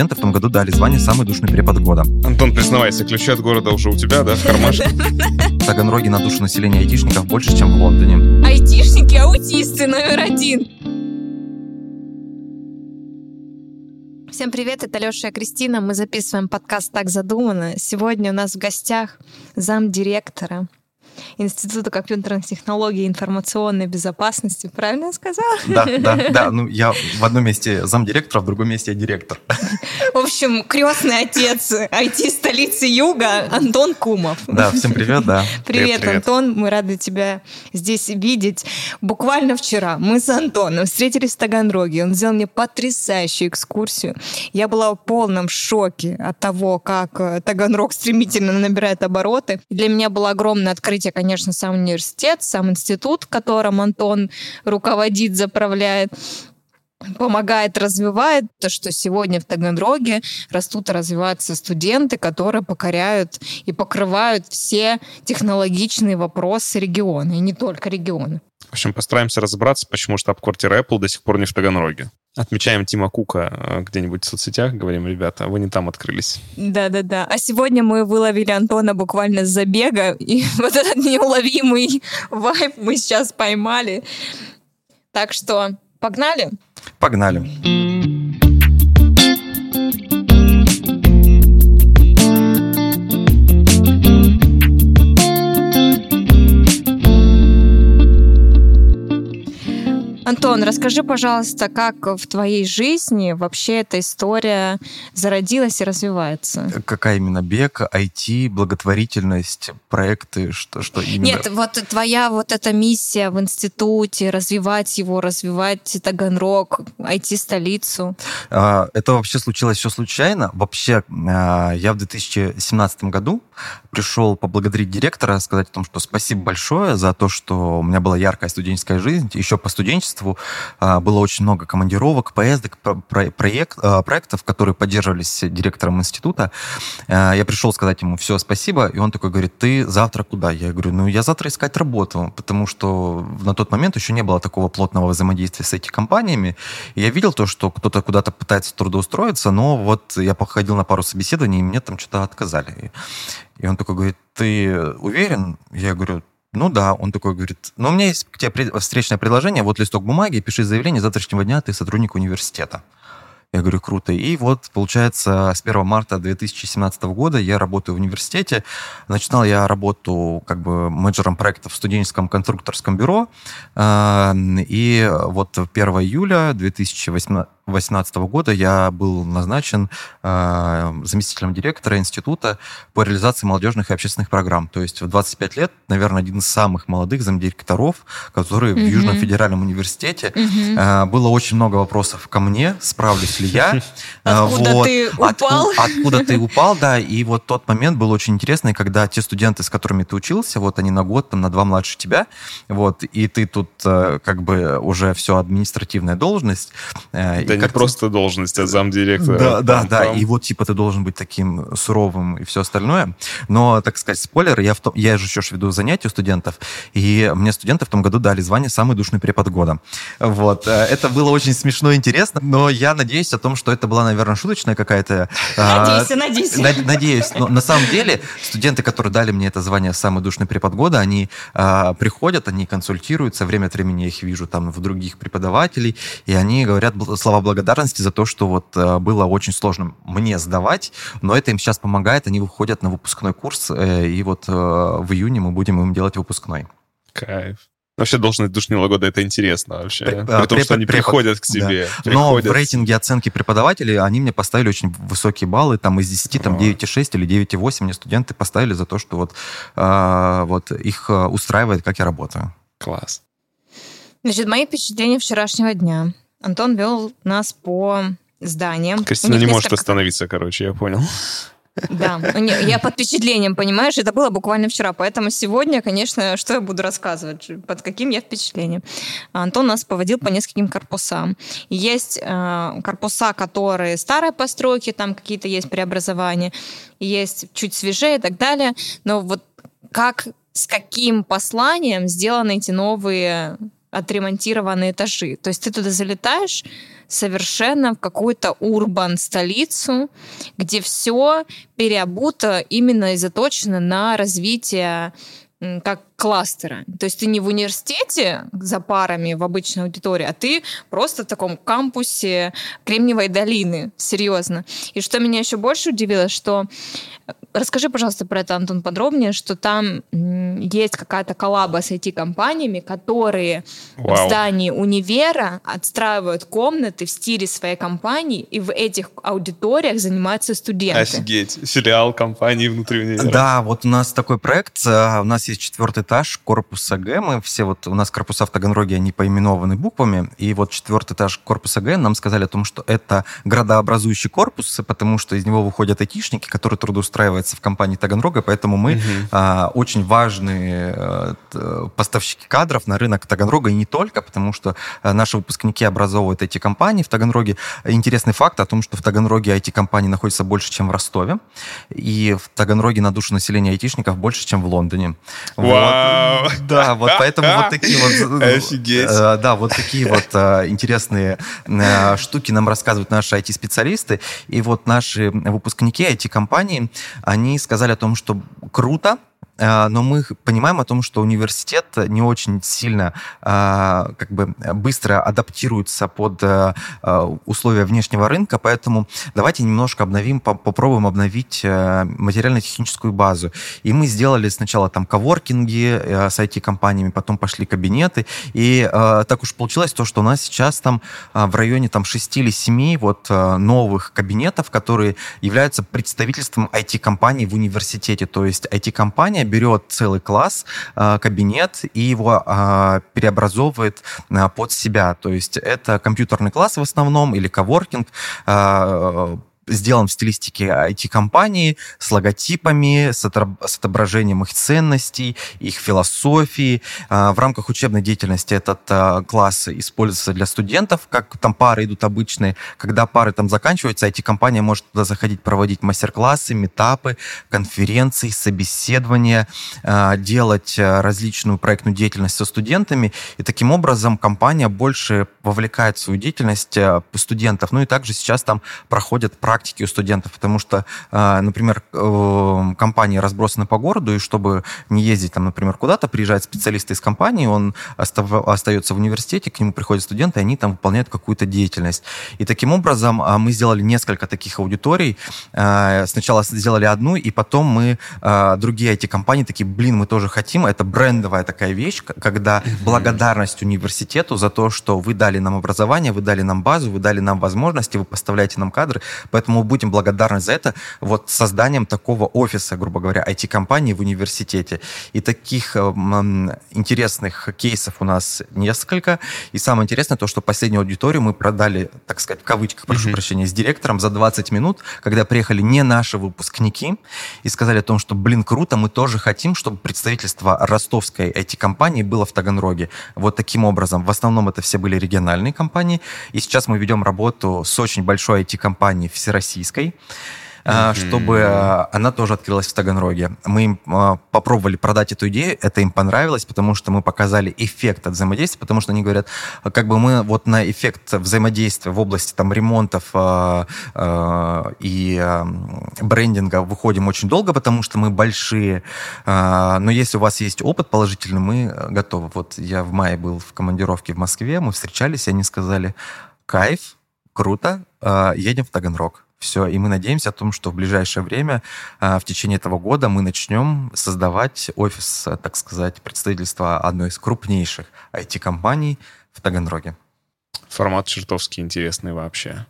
студенты в том году дали звание «Самый душный препод года». Антон, признавайся, ключи от города уже у тебя, да, в кармашке? В Таганроге на душу населения айтишников больше, чем в Лондоне. Айтишники, аутисты номер один. Всем привет, это Леша и Кристина. Мы записываем подкаст «Так задумано». Сегодня у нас в гостях замдиректора Института компьютерных технологий и информационной безопасности. Правильно я сказала? Да, да, да. Ну, я в одном месте замдиректора, в другом месте я директор. В общем, крестный отец IT-столицы Юга Антон Кумов. Да, всем привет, да. Привет, Привет, привет. Антон. Мы рады тебя здесь видеть. Буквально вчера мы с Антоном встретились в Таганроге. Он сделал мне потрясающую экскурсию. Я была в полном шоке от того, как э, Таганрог стремительно набирает обороты. Для меня было огромное открытие, конечно, сам университет, сам институт, которым Антон руководит, заправляет помогает, развивает, то, что сегодня в Таганроге растут и развиваются студенты, которые покоряют и покрывают все технологичные вопросы региона, и не только региона. В общем, постараемся разобраться, почему штаб-квартира Apple до сих пор не в Таганроге. Отмечаем Тима Кука э, где-нибудь в соцсетях, говорим, ребята, вы не там открылись. Да-да-да. А сегодня мы выловили Антона буквально с забега, и вот этот неуловимый вайп мы сейчас поймали. Так что погнали? Погнали. Антон, расскажи, пожалуйста, как в твоей жизни вообще эта история зародилась и развивается? Какая именно бег, IT, благотворительность, проекты, что, что именно? Нет, вот твоя вот эта миссия в институте, развивать его, развивать Таганрог, IT-столицу. А, Это вообще случилось все случайно. Вообще, а, я в 2017 году пришел поблагодарить директора, сказать о том, что спасибо большое за то, что у меня была яркая студенческая жизнь. Еще по студенчеству а, было очень много командировок, поездок, про- про- проект, а, проектов, которые поддерживались директором института. А, Я пришел сказать ему все, спасибо, и он такой говорит, ты завтра куда? Я говорю, ну, я завтра искать работу, потому что на тот момент еще не было такого плотного взаимодействия с этими компаниями. Я видел то, что кто-то куда-то пытается трудоустроиться, но вот я походил на пару собеседований, и мне там что-то отказали. И он такой говорит, ты уверен? Я говорю, ну да. Он такой говорит, ну у меня есть к тебе встречное предложение, вот листок бумаги, пиши заявление, с завтрашнего дня ты сотрудник университета. Я говорю, круто. И вот, получается, с 1 марта 2017 года я работаю в университете. Начинал я работу как бы менеджером проектов в студенческом конструкторском бюро. А, И вот 1 июля 2018 года я был назначен а, заместителем директора института по реализации молодежных и общественных программ. То есть в 25 лет, наверное, один из самых молодых замдиректоров, который в Мгм. Южном федеральном университете. Мгм. А, Было очень много вопросов ко мне, справлюсь ли я. А, Откуда вот. ты упал? Откуда ты упал, да. И вот тот момент был очень интересный, когда те студенты, с которыми ты учился, вот они на год, там, на два младше тебя, вот, и ты тут э, как бы уже все административная должность. э, Это не как ты- просто должность, а замдиректора. да, да, да. Пам-пам. И вот, типа, ты должен быть таким суровым и все остальное. Но, так сказать, спойлер, я, в том, я же еще веду занятия у студентов, и мне студенты в том году дали звание «Самый душный препод года». Вот. э, Это было очень смешно и интересно, но я надеюсь о том, что это была, наверное, шуточная какая-то... а, Надейся, надейся. Над- Надеюсь. Но на самом деле студенты, которые дали мне это звание «Самый душный препод года», они а, приходят, они консультируются, время от времени я их вижу там в других преподавателей, и они говорят слова благодарности за то, что вот а, было очень сложно мне сдавать, но это им сейчас помогает, они выходят на выпускной курс, э, и вот э, в июне мы будем им делать выпускной. Кайф. Вообще должность душнила года это интересно вообще. При а, том, что препод- они препод, приходят к да. тебе. Но в приходят. рейтинге оценки преподавателей они мне поставили очень высокие баллы, там из 10, там А. 9,6 или 9,8 мне студенты поставили за то, что вот, а, вот их устраивает, как я работаю. Класс. Значит, мои впечатления вчерашнего дня. Антон вел нас по зданиям. Кристина не может несколько- остановиться, короче, я понял. Да, я под впечатлением, понимаешь, это было буквально вчера, поэтому сегодня, конечно, что я буду рассказывать, под каким я впечатлением. Антон нас поводил по нескольким корпусам. Есть э, корпуса, которые старой постройки, там какие-то есть преобразования, есть чуть свежее и так далее, но вот как, с каким посланием сделаны эти новые отремонтированные этажи. То есть ты туда залетаешь совершенно в какую-то урбан-столицу, где все переобуто именно и заточено на развитие как кластера. То есть ты не в университете за парами в обычной аудитории, а ты просто в таком кампусе Кремниевой долины. Серьезно. И что меня еще больше удивило, что Расскажи, пожалуйста, про это, Антон, подробнее, что там есть какая-то коллаба с IT-компаниями, которые Вау. в здании универа отстраивают комнаты в стиле своей компании, и в этих аудиториях занимаются студенты. Офигеть. Филиал компании внутри универа. Да, вот у нас такой проект. А, у нас есть четвертый этаж корпуса Г. Мы все вот, у нас корпуса в Таганроге, они поименованы буквами. И вот четвертый этаж корпуса Г нам сказали о том, что это градообразующий корпус, потому что из него выходят айтишники, которые трудоустраивают оказывается в компании Таганрога, поэтому мы угу. а, очень важные а, поставщики кадров на рынок Таганрога и не только, потому что а, наши выпускники образовывают эти компании в Таганроге. Интересный факт о том, что в Таганроге IT-компаний находится больше, чем в Ростове, и в Таганроге на душу населения айтишников больше, чем в Лондоне. Вау! Вот, да, вот поэтому вот такие вот... Офигеть! Да, вот такие вот интересные штуки нам рассказывают наши IT-специалисты, и вот наши выпускники IT-компаний, они сказали о том, что круто, но мы понимаем о том, что университет не очень сильно а, как бы быстро адаптируется под а, условия внешнего рынка, поэтому давайте немножко обновим, попробуем обновить материально-техническую базу. И мы сделали сначала там коворкинги с IT-компаниями, потом пошли кабинеты, и так уж получилось то, что у нас сейчас там в районе там 6 или 7 вот новых кабинетов, которые являются представительством IT-компаний в университете, то есть IT-компания берет целый класс, а, кабинет и его а, преобразовывает а, под себя. То есть это компьютерный класс в основном или коворкинг, сделан в стилистике IT-компании, с логотипами, с, отображением их ценностей, их философии. А, в рамках учебной деятельности этот а, класс используется для студентов, как там пары идут обычные. Когда пары там заканчиваются, IT-компания может туда заходить, проводить мастер-классы, метапы, конференции, собеседования, а, делать различную проектную деятельность со студентами. И таким образом компания больше вовлекает в свою деятельность студентов. Ну и также сейчас там проходят практики практики у студентов, потому что, а, например, э, компании разбросаны по городу, и чтобы не ездить, там, например, куда-то, приезжает специалист из компании, он остается в университете, к нему приходят студенты, и они там выполняют какую-то деятельность. И таким образом а, мы сделали несколько таких аудиторий. А, сначала сделали одну, и потом мы другие эти компании такие, блин, мы тоже хотим. Это брендовая такая вещь, когда благодарность университету за то, что вы дали нам образование, вы дали нам базу, вы дали нам возможности, вы поставляете нам кадры. Поэтому Поэтому мы будем благодарны за это вот созданием такого офиса, грубо говоря, IT-компании в университете. И таких э, интересных кейсов у нас несколько. И самое интересное то, что последнюю аудиторию мы продали, так сказать, в кавычках, прошу mm-hmm. прощения, с директором за 20 минут, когда приехали не наши выпускники и сказали о том, что, блин, круто, мы тоже хотим, чтобы представительство ростовской IT-компании было в Таганроге. Вот таким образом. В основном это все были региональные компании. И сейчас мы ведем работу с очень большой IT-компанией всероссийской российской, mm-hmm. чтобы а, она тоже открылась в Таганроге. Мы им а, попробовали продать эту идею, это им понравилось, потому что мы показали эффект от взаимодействия, потому что они говорят, как бы мы вот на эффект взаимодействия в области там ремонтов и брендинга выходим очень долго, потому что мы большие, но если у вас есть опыт положительный, мы готовы. Вот я в мае был в командировке в Москве, мы встречались, и они сказали, кайф, круто, едем в Таганрог. Все, и мы надеемся о том, что в ближайшее время, а, в течение этого года, мы начнем создавать офис, так сказать, представительства одной из крупнейших IT-компаний в Таганроге. Формат чертовски интересный вообще.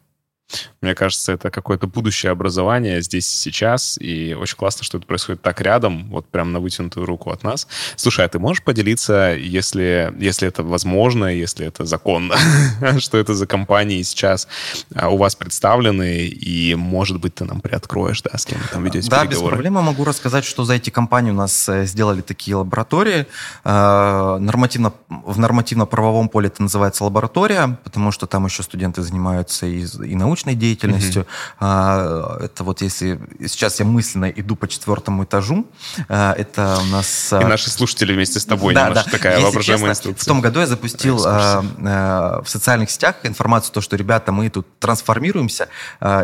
Мне кажется, это какое-то будущее образование здесь и сейчас, и очень классно, что это происходит так рядом, вот прям на вытянутую руку от нас. Слушай, а ты можешь поделиться, если, если это возможно, если это законно, что это за компании сейчас а, у вас представлены, и, может быть, ты нам приоткроешь, да, с кем там ведете Да, без проблем могу рассказать, что за эти компании у нас э, сделали такие лаборатории. Э, нормативно, в нормативно-правовом поле это называется лаборатория, потому что там еще студенты занимаются и, и научными научной деятельностью. Mm-hmm. Это вот если сейчас я мысленно иду по четвертому этажу, это у нас... И наши слушатели вместе с тобой да, немножко да. такая если воображаемая честно, инструкция. В том году я запустил в социальных сетях информацию, то, что, ребята, мы тут трансформируемся.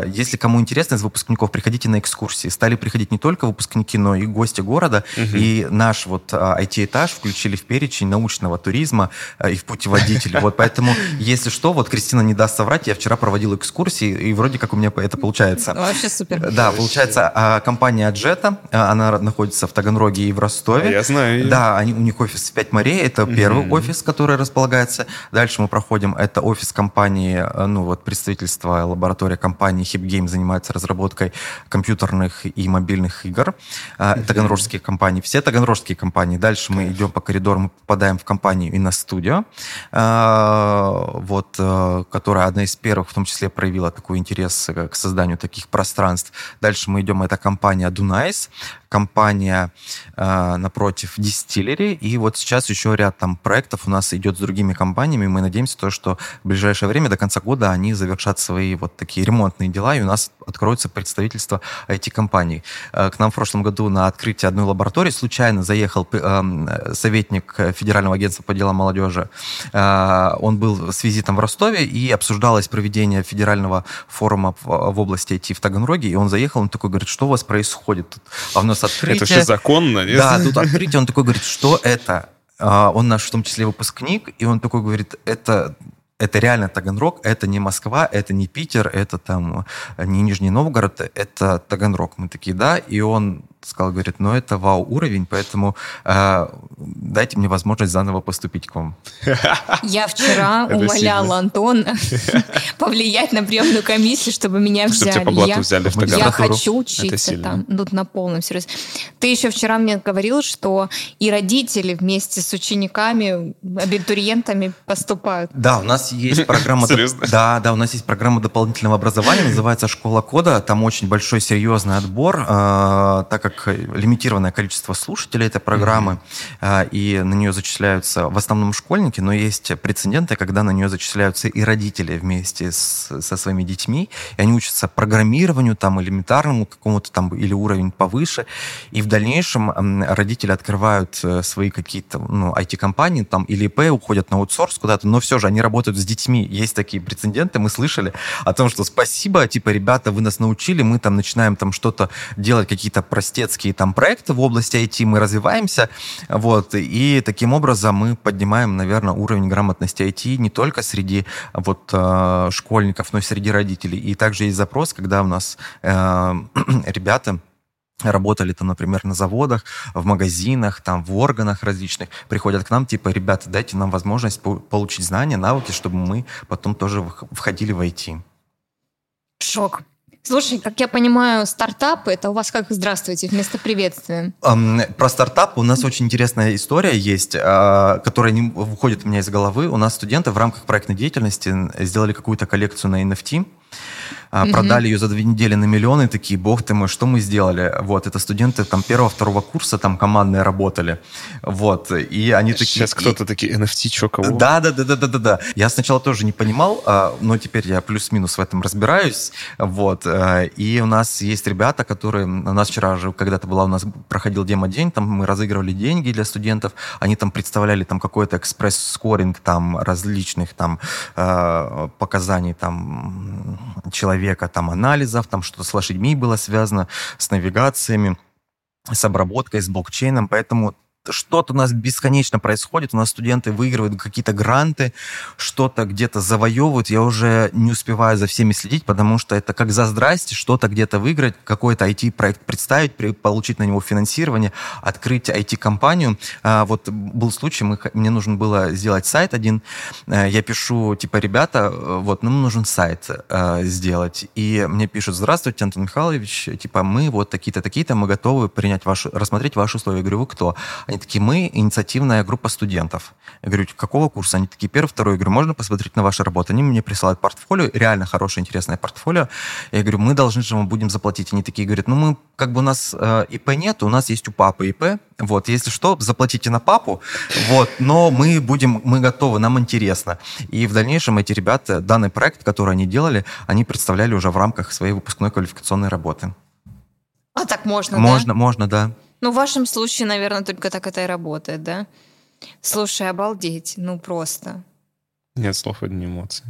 Если кому интересно из выпускников, приходите на экскурсии. Стали приходить не только выпускники, но и гости города. Угу. И наш вот IT-этаж включили в перечень научного туризма и в путеводитель. Вот поэтому, если что, вот Кристина не даст соврать, я вчера проводил экскурсии, и вроде как у меня это получается. Вообще супер. Да, получается, а, компания Джета, она находится в Таганроге и в Ростове. Я знаю. Да, они, у них офис в Пять морей, это первый офис, который располагается. Дальше мы проходим, это офис компании, ну вот представительство, лаборатория компании HipGame занимается разработкой компьютерных и мобильных игр. Uh-huh. Таганрожские компании, все таганрожские компании. Дальше мы идем по коридору, мы попадаем в компанию Инна-студио, а, вот, которая одна из первых, в том числе, проявила такой интерес к созданию таких пространств. Дальше мы идем, это компания Dunais, компания э, напротив Distillery, и вот сейчас еще ряд там проектов у нас идет с другими компаниями, мы надеемся то, что в ближайшее время, до конца года, они завершат свои вот такие ремонтные дела, и у нас откроется представительство IT-компаний. Э, к нам в прошлом году на открытие одной лаборатории случайно заехал э, советник Федерального агентства по делам молодежи. Э, он был с визитом в Ростове, и обсуждалось проведение федерального форума в, области IT в Таганроге, и он заехал, он такой говорит, что у вас происходит? А у нас открытие... Это все законно, нет? Да, тут открытие, он такой говорит, что это? А, он наш в том числе выпускник, и он такой говорит, это это реально Таганрог, это не Москва, это не Питер, это там не Нижний Новгород, это Таганрог. Мы такие, да, и он сказал, говорит, ну это вау-уровень, поэтому э, дайте мне возможность заново поступить к вам. Я вчера умоляла Антона повлиять на приемную комиссию, чтобы меня взяли. Я хочу учиться там, тут на полном серьезе. Ты еще вчера мне говорил, что и родители вместе с учениками, абитуриентами поступают. Да, у нас есть программа... Да, да, у нас есть программа дополнительного образования, называется «Школа кода». Там очень большой серьезный отбор, э, так как как лимитированное количество слушателей этой программы, mm-hmm. и на нее зачисляются в основном школьники, но есть прецеденты, когда на нее зачисляются и родители вместе с, со своими детьми, и они учатся программированию, там, элементарному какому-то там, или уровень повыше, и в дальнейшем родители открывают э, свои какие-то, ну, IT-компании, там, или ИП, уходят на аутсорс куда-то, но все же они работают с детьми. Есть такие прецеденты, мы слышали о том, что спасибо, типа, ребята, вы нас научили, мы там начинаем там что-то делать, какие-то простые детские там проекты в области IT, мы развиваемся, вот, и таким образом мы поднимаем, наверное, уровень грамотности IT не только среди вот э, школьников, но и среди родителей. И также есть запрос, когда у нас э, ребята работали там, например, на заводах, в магазинах, там, в органах различных, приходят к нам, типа, ребята, дайте нам возможность получить знания, навыки, чтобы мы потом тоже входили в IT. Шок. Слушай, как я понимаю, стартапы это у вас как здравствуйте вместо приветствия? Um, про стартап у нас очень интересная история есть, uh, которая не выходит у меня из головы. У нас студенты в рамках проектной деятельности сделали какую-то коллекцию на NFT угу. продали ее за две недели на миллионы, такие, бог ты мой, что мы сделали? Вот, это студенты там первого-второго курса там командные работали, вот, и они Сейчас такие... Сейчас кто-то такие, NFT, что, кого? Да, да, да, да, да, да, да. Я сначала тоже не понимал, а, но теперь я плюс-минус в этом разбираюсь, вот, э, и у нас есть ребята, которые, у нас вчера же когда-то была, у нас проходил демо-день, там мы разыгрывали деньги для студентов, они там представляли там какой-то экспресс-скоринг там различных там э, показаний там человека, там анализов, там что-то с лошадьми было связано, с навигациями, с обработкой, с блокчейном, поэтому что-то у нас бесконечно происходит, у нас студенты выигрывают какие-то гранты, что-то где-то завоевывают, я уже не успеваю за всеми следить, потому что это как за здрасте, что-то где-то выиграть, какой-то IT-проект представить, получить на него финансирование, открыть IT-компанию. А, вот был случай, мне нужно было сделать сайт один, э, я пишу, типа, ребята, э, вот, нам нужен сайт э, сделать, и мне пишут, здравствуйте, Антон Михайлович, типа, мы вот такие-то, такие-то, мы готовы принять ваши, рассмотреть ваши условия. Я говорю, вы кто? Они Они такие, мы инициативная группа студентов. Я говорю, какого курса? Они такие, первый, второй. Я говорю, можно посмотреть на ваши работы? Они мне присылают портфолио, реально хорошее, интересное портфолио. Я говорю, мы должны же вам будем заплатить. Они такие говорят, ну мы, как бы у нас э, ИП нет, у нас есть у папы ИП. Вот, если что, заплатите на папу. Вот, но мы будем, мы готовы, нам интересно. И в дальнейшем эти ребята, данный проект, который они делали, они представляли уже в рамках своей выпускной квалификационной работы. А так можно, Можно, да? можно, да. Ну, в вашем случае, наверное, только так это и работает, да? Слушай, обалдеть, ну просто. Нет слов, одни эмоции.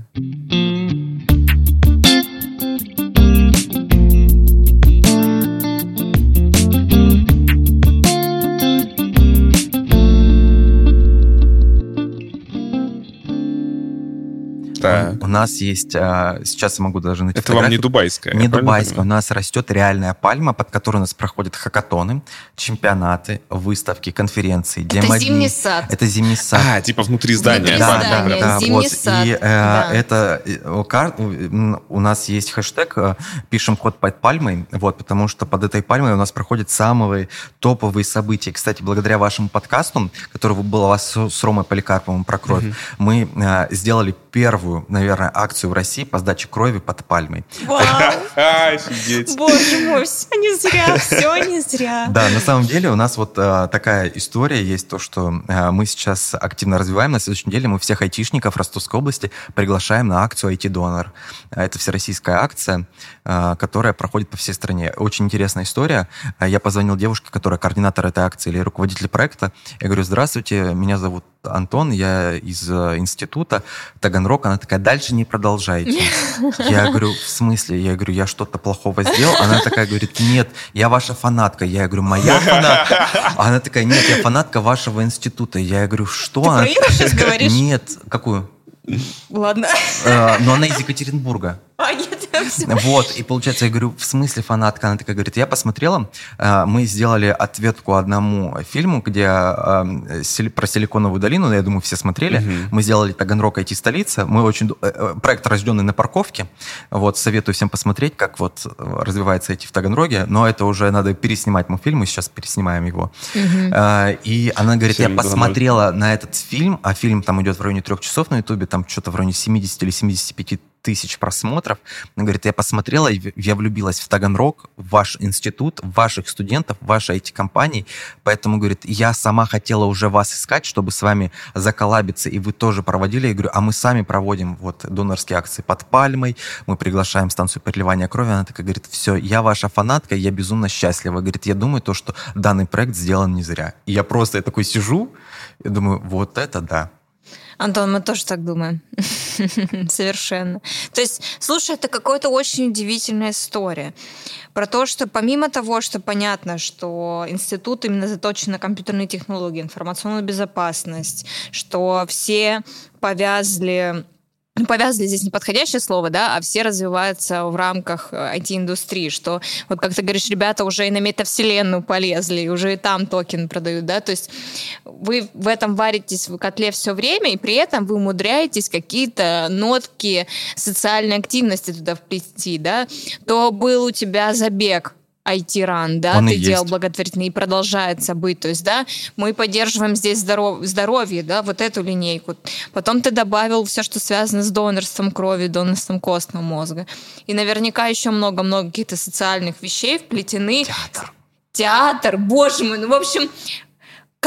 Так. У нас есть, а, сейчас я могу даже найти Это вам не дубайская. Не дубайская. У нас растет реальная пальма, под которой у нас проходят хакатоны, чемпионаты, выставки, конференции, Это демодни. зимний сад. Это зимний сад. А, типа внутри здания. Внутри да, да, прям. да, зимний вот. сад, И э, да. это э, у нас есть хэштег, э, пишем код под пальмой, вот, потому что под этой пальмой у нас проходят самые топовые события. Кстати, благодаря вашему подкасту, который был у вас с Ромой Поликарповым про кровь, мы э, сделали первую, наверное, акцию в России по сдаче крови под пальмой. Вау! Офигеть. Боже мой, все не зря, все не зря. Да, на самом деле у нас вот э, такая история есть, то, что э, мы сейчас активно развиваем. На следующей неделе мы всех айтишников Ростовской области приглашаем на акцию IT-донор. Э, Это всероссийская акция, которая проходит по всей стране. Очень интересная история. Я позвонил девушке, которая координатор этой акции или руководитель проекта. Я говорю, здравствуйте, меня зовут Антон, я из э, института Таганрог. Она такая, дальше не продолжайте. Я говорю, в смысле? Я говорю, я что-то плохого сделал? Она такая говорит, нет, я ваша фанатка. Я говорю, моя фанатка? Она такая, нет, я фанатка вашего института. Я говорю, что? Ты Она про Иру сейчас говоришь? Нет, какую? Ладно. Э, Но она из Екатеринбурга. А, нет, все. Вот, и получается, я говорю, в смысле фанатка? Она такая говорит, я посмотрела, э, мы сделали ответку одному фильму, где э, сили- про Силиконовую долину, я думаю, все смотрели. Мгм. Мы сделали Таганрог IT-столица. Мы очень... э, э, Проект рожденный на парковке. Вот, советую всем посмотреть, как вот развивается IT в Таганроге. Но это уже надо переснимать мы фильм, мы сейчас переснимаем его. Э, И она говорит, я Фильм 2.0. посмотрела на этот фильм, а фильм там идет в районе трех часов на Ютубе, там что-то в районе 70 или 75 тысяч просмотров. Она говорит, я посмотрела, я влюбилась в Таганрог, в ваш институт, в ваших студентов, в ваши IT-компании. Поэтому, говорит, я сама хотела уже вас искать, чтобы с вами заколабиться, и вы тоже проводили. Я говорю, а мы сами проводим вот донорские акции под пальмой, мы приглашаем станцию переливания крови. Она такая говорит, все, я ваша фанатка, я безумно счастлива. Говорит, я думаю, то, что данный проект сделан не зря. И я просто я такой сижу, и думаю, вот это да. Антон, мы тоже так думаем. Совершенно. То есть, слушай, это какая-то очень удивительная история. Про то, что помимо того, что понятно, что институт именно заточен на компьютерные технологии, информационную безопасность, что все повязли повязали здесь неподходящее слово, да, а все развиваются в рамках э, IT-индустрии, что, вот как ты говоришь, ребята уже и на метавселенную полезли, и уже и там токен продают, да, то есть вы в этом варитесь в котле все время, и при этом вы умудряетесь какие-то нотки социальной активности туда вплести, да, то был у тебя забег, IT-ран, да, Он ты делал есть. благотворительный и продолжается быть. То есть, да, мы поддерживаем здесь здоров- здоровье, да, вот эту линейку. Потом ты добавил все, что связано с донорством крови, донорством костного мозга. И наверняка еще много-много каких-то социальных вещей вплетены. Театр. Театр, боже мой, ну, в общем,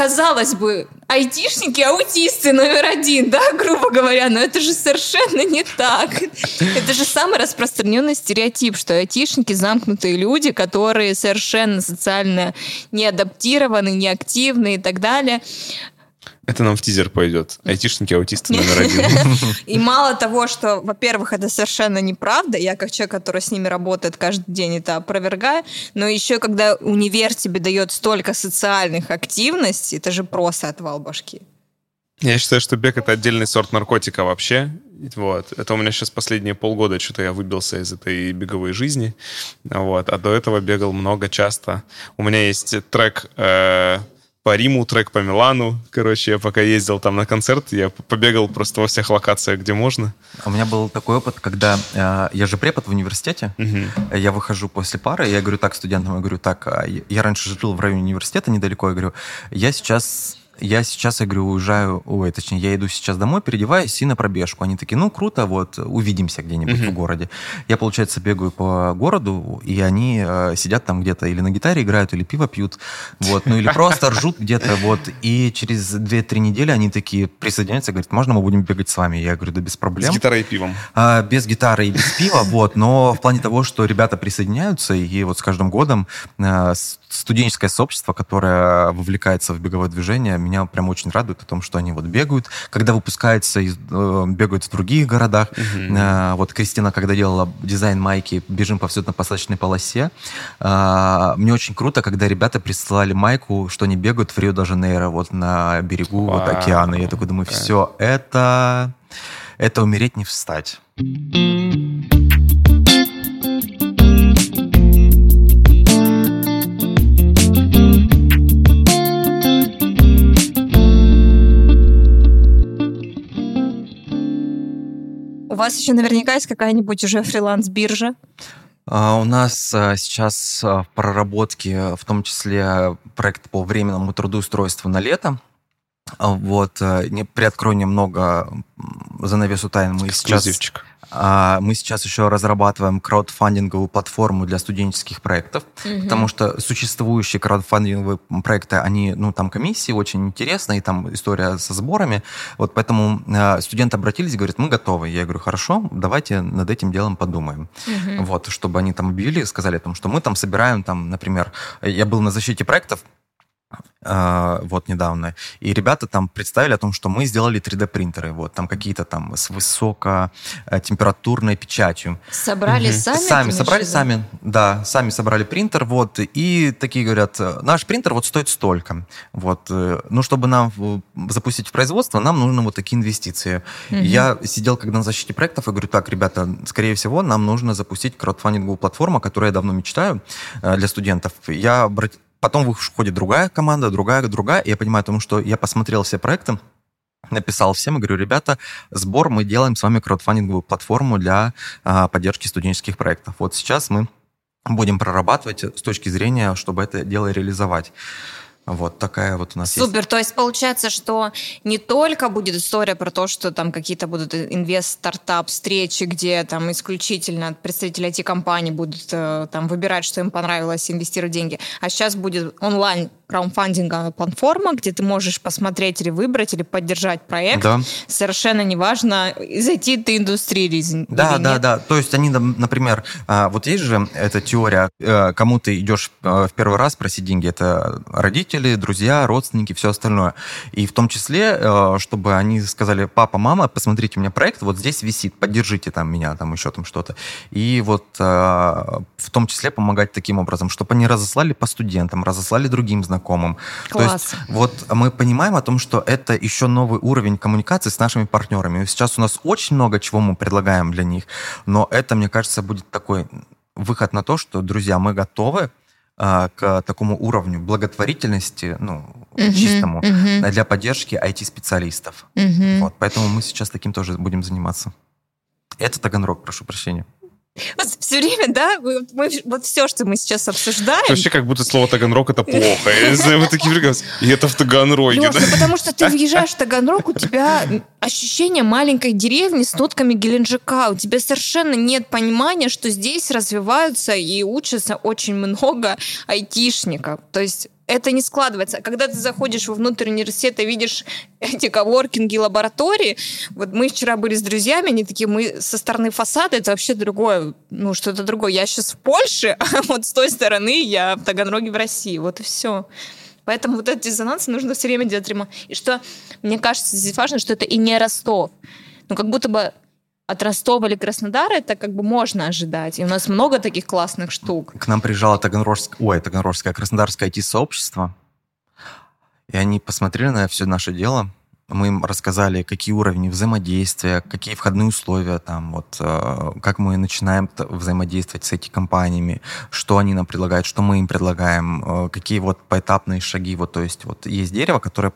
казалось бы, айтишники, аутисты номер один, да, грубо говоря, но это же совершенно не так. Это же самый распространенный стереотип, что айтишники замкнутые люди, которые совершенно социально не адаптированы, не активны и так далее. Это нам в тизер пойдет. Айтишники, аутисты номер один. И мало того, что, во-первых, это совершенно неправда, я как человек, который с ними работает каждый день, это опровергаю, но еще когда универ тебе дает столько социальных активностей, это же просто отвал башки. Я считаю, что бег — это отдельный сорт наркотика вообще. Вот. Это у меня сейчас последние полгода что-то я выбился из этой беговой жизни. Вот. А до этого бегал много, часто. У меня есть трек э, по Риму, трек по Милану. Короче, я пока ездил там на концерт, я побегал просто во всех локациях, где можно. У меня был такой опыт, когда э, я же препод в университете, Угу. я выхожу после пары, я говорю так студентам, я говорю так, а, я раньше жил в районе университета недалеко, я говорю, я сейчас я сейчас, я говорю, уезжаю, ой, точнее, я иду сейчас домой, переодеваюсь и на пробежку. Они такие, ну, круто, вот, увидимся где-нибудь Мгм. в городе. Я, получается, бегаю по городу, и они э, сидят там где-то или на гитаре играют, или пиво пьют, вот, ну, или просто ржут где-то, вот. И через 2-3 недели они такие присоединяются, говорят, можно мы будем бегать с вами? Я говорю, да без С проблем. гитарой и пивом. А, без гитары и без пива, вот, но в плане того, что ребята присоединяются, и вот с каждым годом э, с- студенческое сообщество, которое вовлекается в беговое движение, меня прям очень радует о том, что они вот бегают, когда выпускаются, э, бегают в других городах. Э, Вот Кристина, когда делала дизайн майки «Бежим по взлетно-посадочной полосе», э, мне очень круто, когда ребята присылали майку, что они бегают в Рио-де-Жанейро, вот на берегу вот Вау, океана. Я такой думаю, все, это... Это умереть не встать. Вас еще наверняка есть какая-нибудь уже фриланс-биржа. А, У нас а, сейчас а, в проработке, в том числе проект по временному трудоустройству на лето. Вот, не приоткрою немного занавесу тайн. Мы сейчас, Эксклюзивчик. а, мы сейчас еще разрабатываем краудфандинговую платформу для студенческих проектов, потому что существующие краудфандинговые проекты, они, ну, там комиссии очень интересные, и там история со сборами. Вот поэтому а, студенты обратились, говорят, мы готовы. Я говорю, хорошо, давайте над этим делом подумаем. Мгм. Вот, чтобы они там объявили, сказали о том, что мы там собираем, там, например, я был на защите проектов, э, вот недавно, и ребята там представили о том, что мы сделали 3D-принтеры, вот, там какие-то там с высокотемпературной печатью. Собрали Мгм. сами? Сами собрали, виду? сами, да, сами собрали принтер, вот, и такие говорят, э, наш принтер вот стоит столько, вот, э, ну, чтобы нам запустить в производство, нам нужны вот такие инвестиции. Мгм. Я сидел когда на защите проектов и говорю, так, ребята, скорее всего, нам нужно запустить краудфандинговую платформу, о которой я давно мечтаю э, для студентов. Я Потом выходит другая команда, другая, другая, и я понимаю о том, что я посмотрел все проекты, написал всем и говорю, ребята, сбор мы делаем с вами краудфандинговую платформу для а, поддержки студенческих проектов. Вот сейчас мы будем прорабатывать с точки зрения, чтобы это дело реализовать. Вот такая вот у нас есть. Супер, то есть получается, что не только будет история про то, что там какие-то будут инвест-стартап встречи, где там исключительно представители IT-компаний будут э, там выбирать, что им понравилось, инвестировать деньги, а сейчас будет онлайн краудфандинговая платформа, где ты можешь посмотреть или выбрать, или поддержать проект. Да. Совершенно неважно, из IT-ты индустрии или Да, да, нет. да. То есть они, например, а, вот есть же эта теория, э, кому ты идешь э, в первый раз просить деньги, это родители, друзья, родственники, все остальное. И в том числе, э, чтобы они сказали, папа, мама, посмотрите, у меня проект вот здесь висит, поддержите там меня, там еще там что-то. И вот в том числе помогать таким образом, чтобы они разослали по студентам, разослали другим знакомым. То Класс. есть вот мы понимаем о том, что это еще новый уровень коммуникации с нашими партнерами. Сейчас у нас очень много чего мы предлагаем для них, но это, мне кажется, будет такой выход на то, что, друзья, мы готовы а, к такому уровню благотворительности, ну, Мгм, чистому, мгм, для поддержки IT-специалистов. мгм. Вот, поэтому мы сейчас таким тоже будем заниматься. Это Таганрог, прошу прощения. Все время, да, мы, мы- вот все, что мы сейчас обсуждаем, Вообще, как будто слово Таганрог это плохо. Я знаю, вы такие прекрасные. И это в Таганроге, Лёш, да? ну потому что ты въезжаешь в Таганрог, у тебя ощущение маленькой деревни с нотками Геленджика. У тебя совершенно нет понимания, что здесь развиваются и учатся очень много айтишников. То есть это не складывается. Когда ты заходишь во внутрь университета, видишь эти коворкинги, лаборатории, вот мы вчера были с друзьями, они такие, мы со стороны фасада, это вообще другое, ну, что-то другое. Я сейчас в Польше, а вот с той стороны я в Таганроге в России. Вот и все. Поэтому вот этот диссонанс нужно все время делать ремонт. И что, мне кажется, здесь важно, что это и не Ростов. Ну, как будто бы от Ростова или Краснодара это как бы можно ожидать. И у нас много таких классных штук. К нам приезжало Таганрожское, ой, Таганрожское, Краснодарское IT-сообщество, и они посмотрели на все наше дело, мы им рассказали, какие уровни взаимодействия, какие входные условия, там, вот, э, как мы начинаем взаимодействовать с этими компаниями, что они нам предлагают, что мы им предлагаем, э, какие вот поэтапные шаги. Вот, то есть вот есть дерево, которое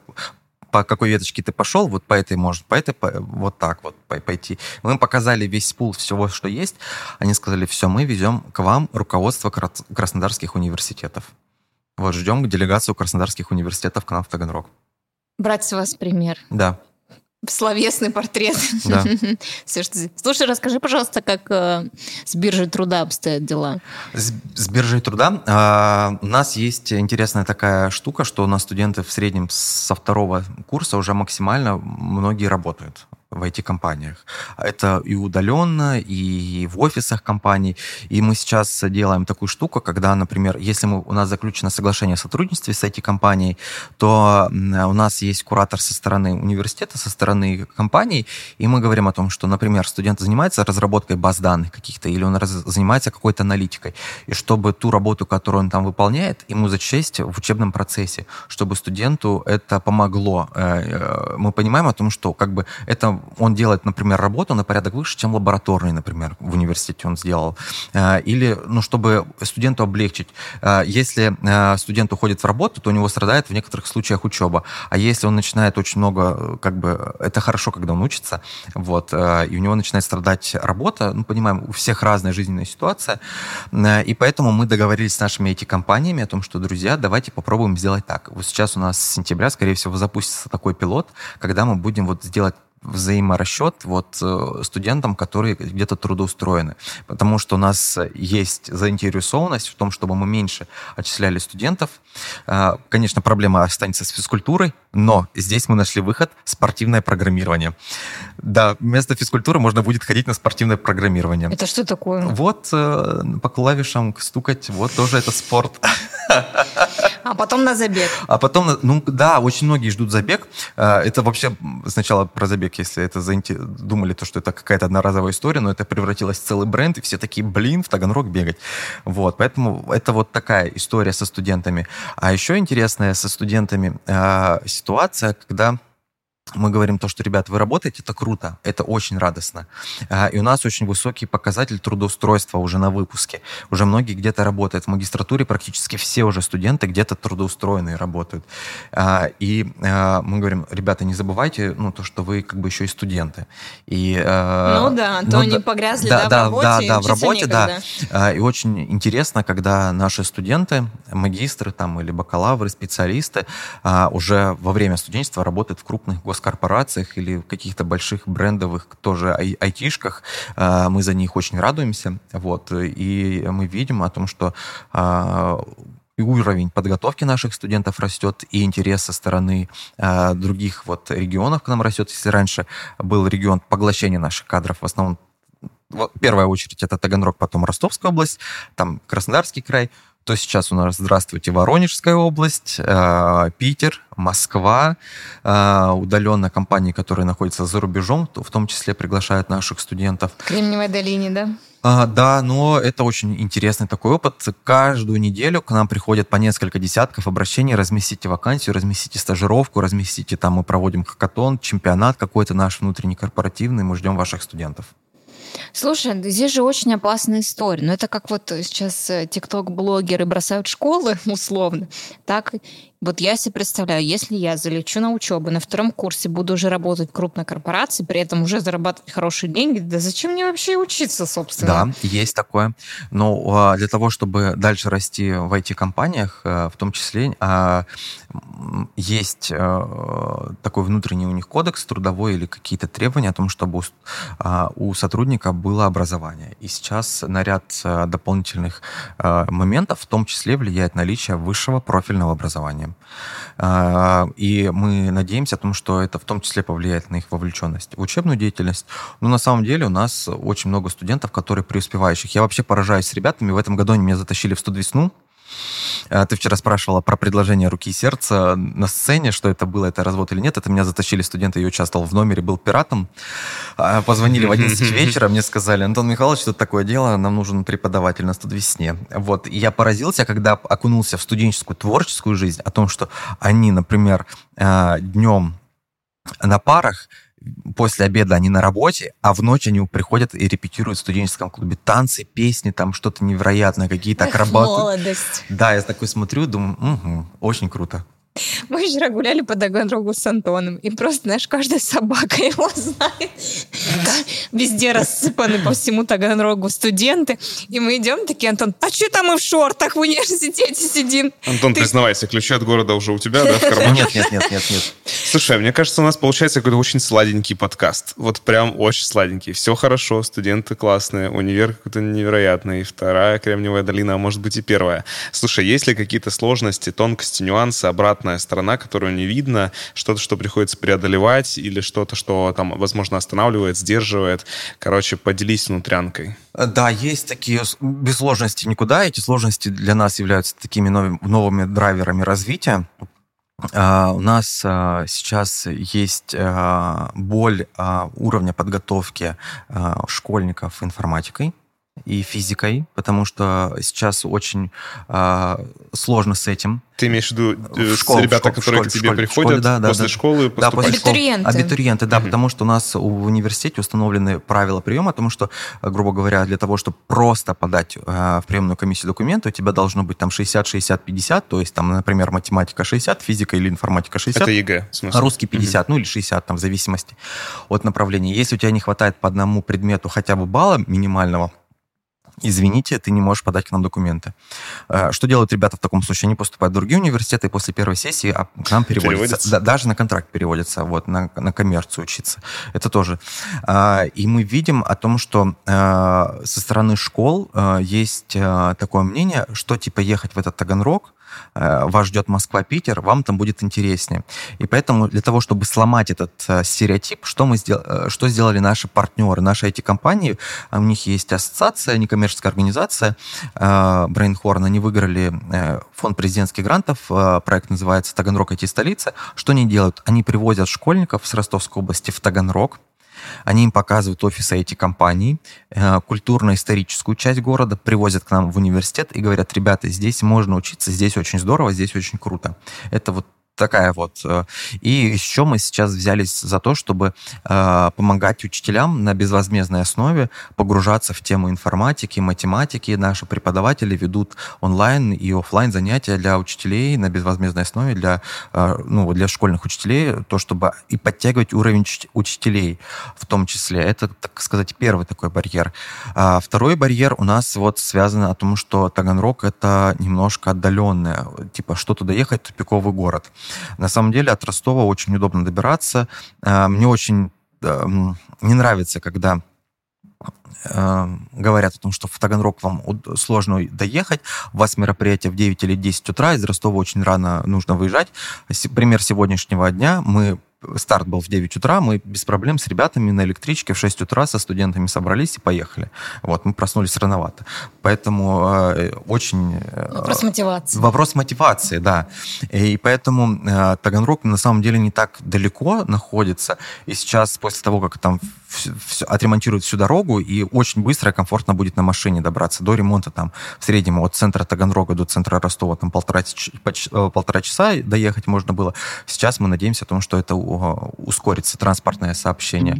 по какой веточке ты пошел, вот по этой может, по этой, по, вот так вот пойти. Мы им показали весь пул всего, что есть. Они сказали, все, мы везем к вам руководство краснодарских университетов. Вот, ждем делегацию краснодарских университетов к нам в Таганрог. Брать с вас пример. Да. Словесный портрет. Да. Слушай, расскажи, пожалуйста, как э, с биржей труда обстоят дела? С, с биржей труда э, у нас есть интересная такая штука, что у нас студенты в среднем со второго курса уже максимально многие работают в IT-компаниях. Это и удаленно, и в офисах компаний. И мы сейчас делаем такую штуку, когда, например, если мы, у нас заключено соглашение о сотрудничестве с IT-компанией, то у нас есть куратор со стороны университета, со стороны компаний, и мы говорим о том, что, например, студент занимается разработкой баз данных каких-то, или он раз, занимается какой-то аналитикой, и чтобы ту работу, которую он там выполняет, ему зачесть в учебном процессе, чтобы студенту это помогло. Э, э, мы понимаем о том, что как бы это он делает, например, работу на порядок выше, чем лабораторный, например, в университете он сделал. Э, или, ну, чтобы студенту облегчить. Э, если э, студент уходит в работу, то у него страдает в некоторых случаях учеба. А если он начинает очень много, как бы, это хорошо, когда он учится, вот, и у него начинает страдать работа, ну, понимаем, у всех разная жизненная ситуация, и поэтому мы договорились с нашими IT-компаниями о том, что, друзья, давайте попробуем сделать так. Вот сейчас у нас с сентября, скорее всего, запустится такой пилот, когда мы будем вот сделать взаиморасчет вот э, студентам, которые где-то трудоустроены. Потому что у нас есть заинтересованность в том, чтобы мы меньше отчисляли студентов. А, конечно, проблема останется с физкультурой, но здесь мы нашли выход – спортивное программирование. Да, вместо физкультуры можно будет ходить на спортивное программирование. Это что такое? Вот э, по клавишам стукать, вот тоже это спорт. А потом на забег. А потом, ну да, очень многие ждут забег. Э, это вообще сначала про забег, если это думали, то, что это какая-то одноразовая история, но это превратилось в целый бренд, и все такие, блин, в Таганрог бегать. Вот, поэтому это вот такая история со студентами. А еще интересная со студентами э, ситуация, когда мы говорим то, что, ребят, вы работаете, это круто, это очень радостно. А, и у нас очень высокий показатель трудоустройства уже на выпуске. Уже многие где-то работают. В магистратуре практически все уже студенты где-то трудоустроенные работают. А, и а, мы говорим, ребята, не забывайте, ну, то, что вы как бы еще и студенты. И, ну да, то ну, они погрязли да, да, в работе, да, да, в работе, да. И очень интересно, когда наши студенты, магистры там или бакалавры, специалисты уже во время студенчества работают в крупных гос госкорпорациях или в каких-то больших брендовых тоже ай- айтишках. А, мы за них очень радуемся. Вот, и мы видим о том, что а, и уровень подготовки наших студентов растет, и интерес со стороны э, других вот регионов к нам растет. Если раньше был регион поглощения наших кадров, в основном в первую очередь это Таганрог, потом Ростовская область, там Краснодарский край, то сейчас у нас, здравствуйте, Воронежская область, э, Питер, Москва, э, удаленно компании, которые находятся за рубежом, в том числе приглашают наших студентов. В Кремниевой долине, да? А, да, но это очень интересный такой опыт. Каждую неделю к нам приходят по несколько десятков обращений. Разместите вакансию, разместите стажировку, разместите там, мы проводим хакатон, чемпионат какой-то наш внутренний корпоративный, мы ждем ваших студентов. Слушай, здесь же очень опасная история. Но ну, это как вот сейчас э, тикток-блогеры бросают школы, условно, так вот я себе представляю, если я залечу на учебу, на втором курсе буду уже работать в крупной корпорации, при этом уже зарабатывать хорошие деньги, да зачем мне вообще учиться, собственно? Да, есть такое. Но а, для того, чтобы дальше расти в IT-компаниях, э, в том числе, а, есть э, такой внутренний у них кодекс трудовой или какие-то требования о том, чтобы а, у сотрудника было образование. И сейчас на ряд э, дополнительных моментов в том числе влияет наличие высшего профильного образования. А, и мы надеемся о том, что это в том числе повлияет на их вовлеченность в учебную деятельность. Но на самом деле у нас очень много студентов, которые преуспевающих. Я вообще поражаюсь ребятами. В этом году они меня затащили в студвесну. А, ты вчера спрашивала про предложение руки и сердца на сцене, что это было, это развод или нет. Это меня затащили студенты, я участвовал в номере, был пиратом. А, позвонили в 11 вечера, мне сказали, Антон Михайлович, что такое дело, нам нужен преподаватель на студвесне. Вот, и я поразился, когда окунулся в студенческую творческую жизнь, о том, что они, например, а, днем на парах, после обеда они на работе, а в ночь они приходят и репетируют в студенческом клубе танцы, песни, там что-то невероятное, какие-то акробаты. Молодость. Да, я такой смотрю, думаю, угу, очень круто. Мы вчера гуляли по Таганрогу с Антоном, и просто, знаешь, каждая собака его знает. Везде рассыпаны по всему Таганрогу студенты. И мы идем такие, Антон, а что там мы в шортах в университете сидим? Антон, Ты- признавайся, ключи от города уже у тебя, да, в кармане? Нет, нет, нет, нет, нет. Слушай, мне кажется, у нас получается какой-то очень сладенький подкаст. Вот прям очень сладенький. Все хорошо, студенты классные, универ какой-то невероятный, вторая Кремниевая долина, а может быть и первая. Слушай, есть ли какие-то сложности, тонкости, нюансы, обратная сторона, которую не видно, что-то, что приходится преодолевать, или что-то, что там, возможно, останавливает, сдерживает? Короче, поделись внутрянкой. Да, есть такие без сложностей никуда. Эти сложности для нас являются такими нови- новыми драйверами развития. А, У нас а, сейчас есть а, боль уровня подготовки школьников информатикой и физикой, потому что сейчас очень а, сложно с этим. Ты имеешь в виду э, В с школу, в ребята, школу, в которые школе, к тебе школе, приходят школе, да, да, после да. школы Да, после школы. Абитуриенты. Абитуриенты, да, Мгм. потому что у нас в университете установлены правила приема, потому что, э, грубо говоря, для того, чтобы просто подать э, в приемную комиссию документы, у тебя должно быть там 60, 60, 50, то есть там, например, математика 60, физика или информатика 60. Это ЕГЭ, в смысле? Русский 50, ну или 60, там, в зависимости от направления. Если у тебя не хватает по одному предмету хотя бы балла минимального, извините, ты не можешь подать к нам документы. Э, Что делают ребята в таком случае? Они поступают в другие университеты и после первой сессии а, к нам переводятся. Переводятся? Да, даже на контракт переводятся, вот, на, на коммерцию учиться. Это тоже. А, И мы видим о том, что э, со стороны школ э, есть такое мнение, что типа ехать в этот Таганрог, вас ждет Москва-Питер, вам там будет интереснее. И поэтому для того, чтобы сломать этот э, стереотип, что, мы сдел- э, что сделали наши партнеры, наши IT-компании, а у них есть ассоциация, некоммерческая организация э, Brainhorn, они выиграли э, фонд президентских грантов, э, проект называется «Таганрог IT-столица». Что они делают? Они привозят школьников с Ростовской области в Таганрог, они им показывают офисы IT-компаний, э, культурно-историческую часть города, привозят к нам в университет и говорят, ребята, здесь можно учиться, здесь очень здорово, здесь очень круто. Это вот такая вот. э, И еще мы сейчас взялись за то, чтобы э, помогать учителям на безвозмездной основе погружаться в тему информатики, математики. Наши преподаватели ведут онлайн и оффлайн занятия для учителей на безвозмездной основе, для, э, ну, для школьных учителей, то, чтобы и подтягивать уровень уч- учителей в том числе. Это, так сказать, первый такой барьер. А второй барьер у нас вот связан о том, что Таганрог — это немножко отдаленное, типа, что туда ехать, тупиковый город. На самом деле от Ростова очень удобно добираться. А, Мне очень эм, не нравится, когда э, говорят о том, что в Таганрог вам сложно доехать, у вас мероприятие в 9 или 10 утра, из Ростова очень рано нужно выезжать. Пример сегодняшнего дня, мы старт был в 9 утра, мы без проблем с ребятами на электричке в 6 утра со студентами собрались и поехали. Вот, мы проснулись рановато. Поэтому э, очень... э, Вопрос мотивации. Вопрос мотивации, да. И поэтому э, Таганрог на самом деле не так далеко находится. И сейчас, после того, как там отремонтируют всю дорогу, и очень быстро и комфортно будет на машине добраться до ремонта там в среднем от центра Таганрога до центра Ростова там полтора, э, полтора часа доехать можно было. Сейчас мы надеемся о том, что это ускорится транспортное сообщение.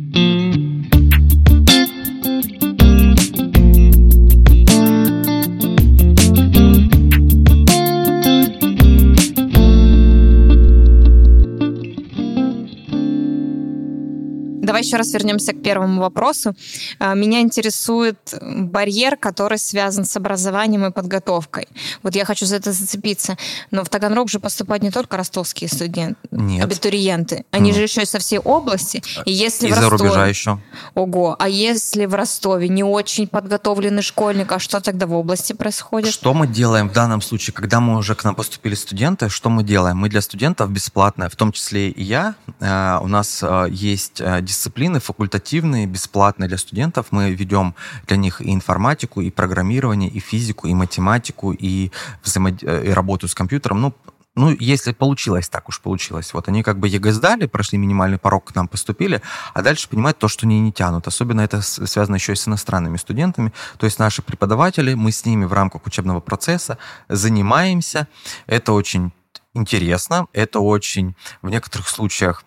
Давай еще раз вернемся к первому вопросу. А, Меня интересует барьер, который связан с образованием и подготовкой. Вот я хочу за это зацепиться. Но в Таганрог же поступают не только ростовские студенты, Нет. абитуриенты. Они Ну. же еще и со всей области. И если в Из-за Ростове... рубежа еще. Ого, а если в Ростове не очень подготовленный школьник, а что тогда в области происходит? Что мы делаем в данном случае, когда мы уже к нам поступили студенты? Что мы делаем? Мы для студентов бесплатно, в том числе и я. э, У нас э, есть э, дисциплины факультативные, бесплатные для студентов. Мы ведем для них и информатику, и программирование, и физику, и математику, и, взаимод- э, и работу с компьютером. Ну, ну, если получилось, так уж получилось. Вот они как бы ЕГЭ сдали, прошли минимальный порог, к нам поступили, а дальше понимают то, что они не тянут. Особенно это связано еще и с иностранными студентами. То есть наши преподаватели, мы с ними в рамках учебного процесса занимаемся. Это очень интересно, это очень в некоторых случаях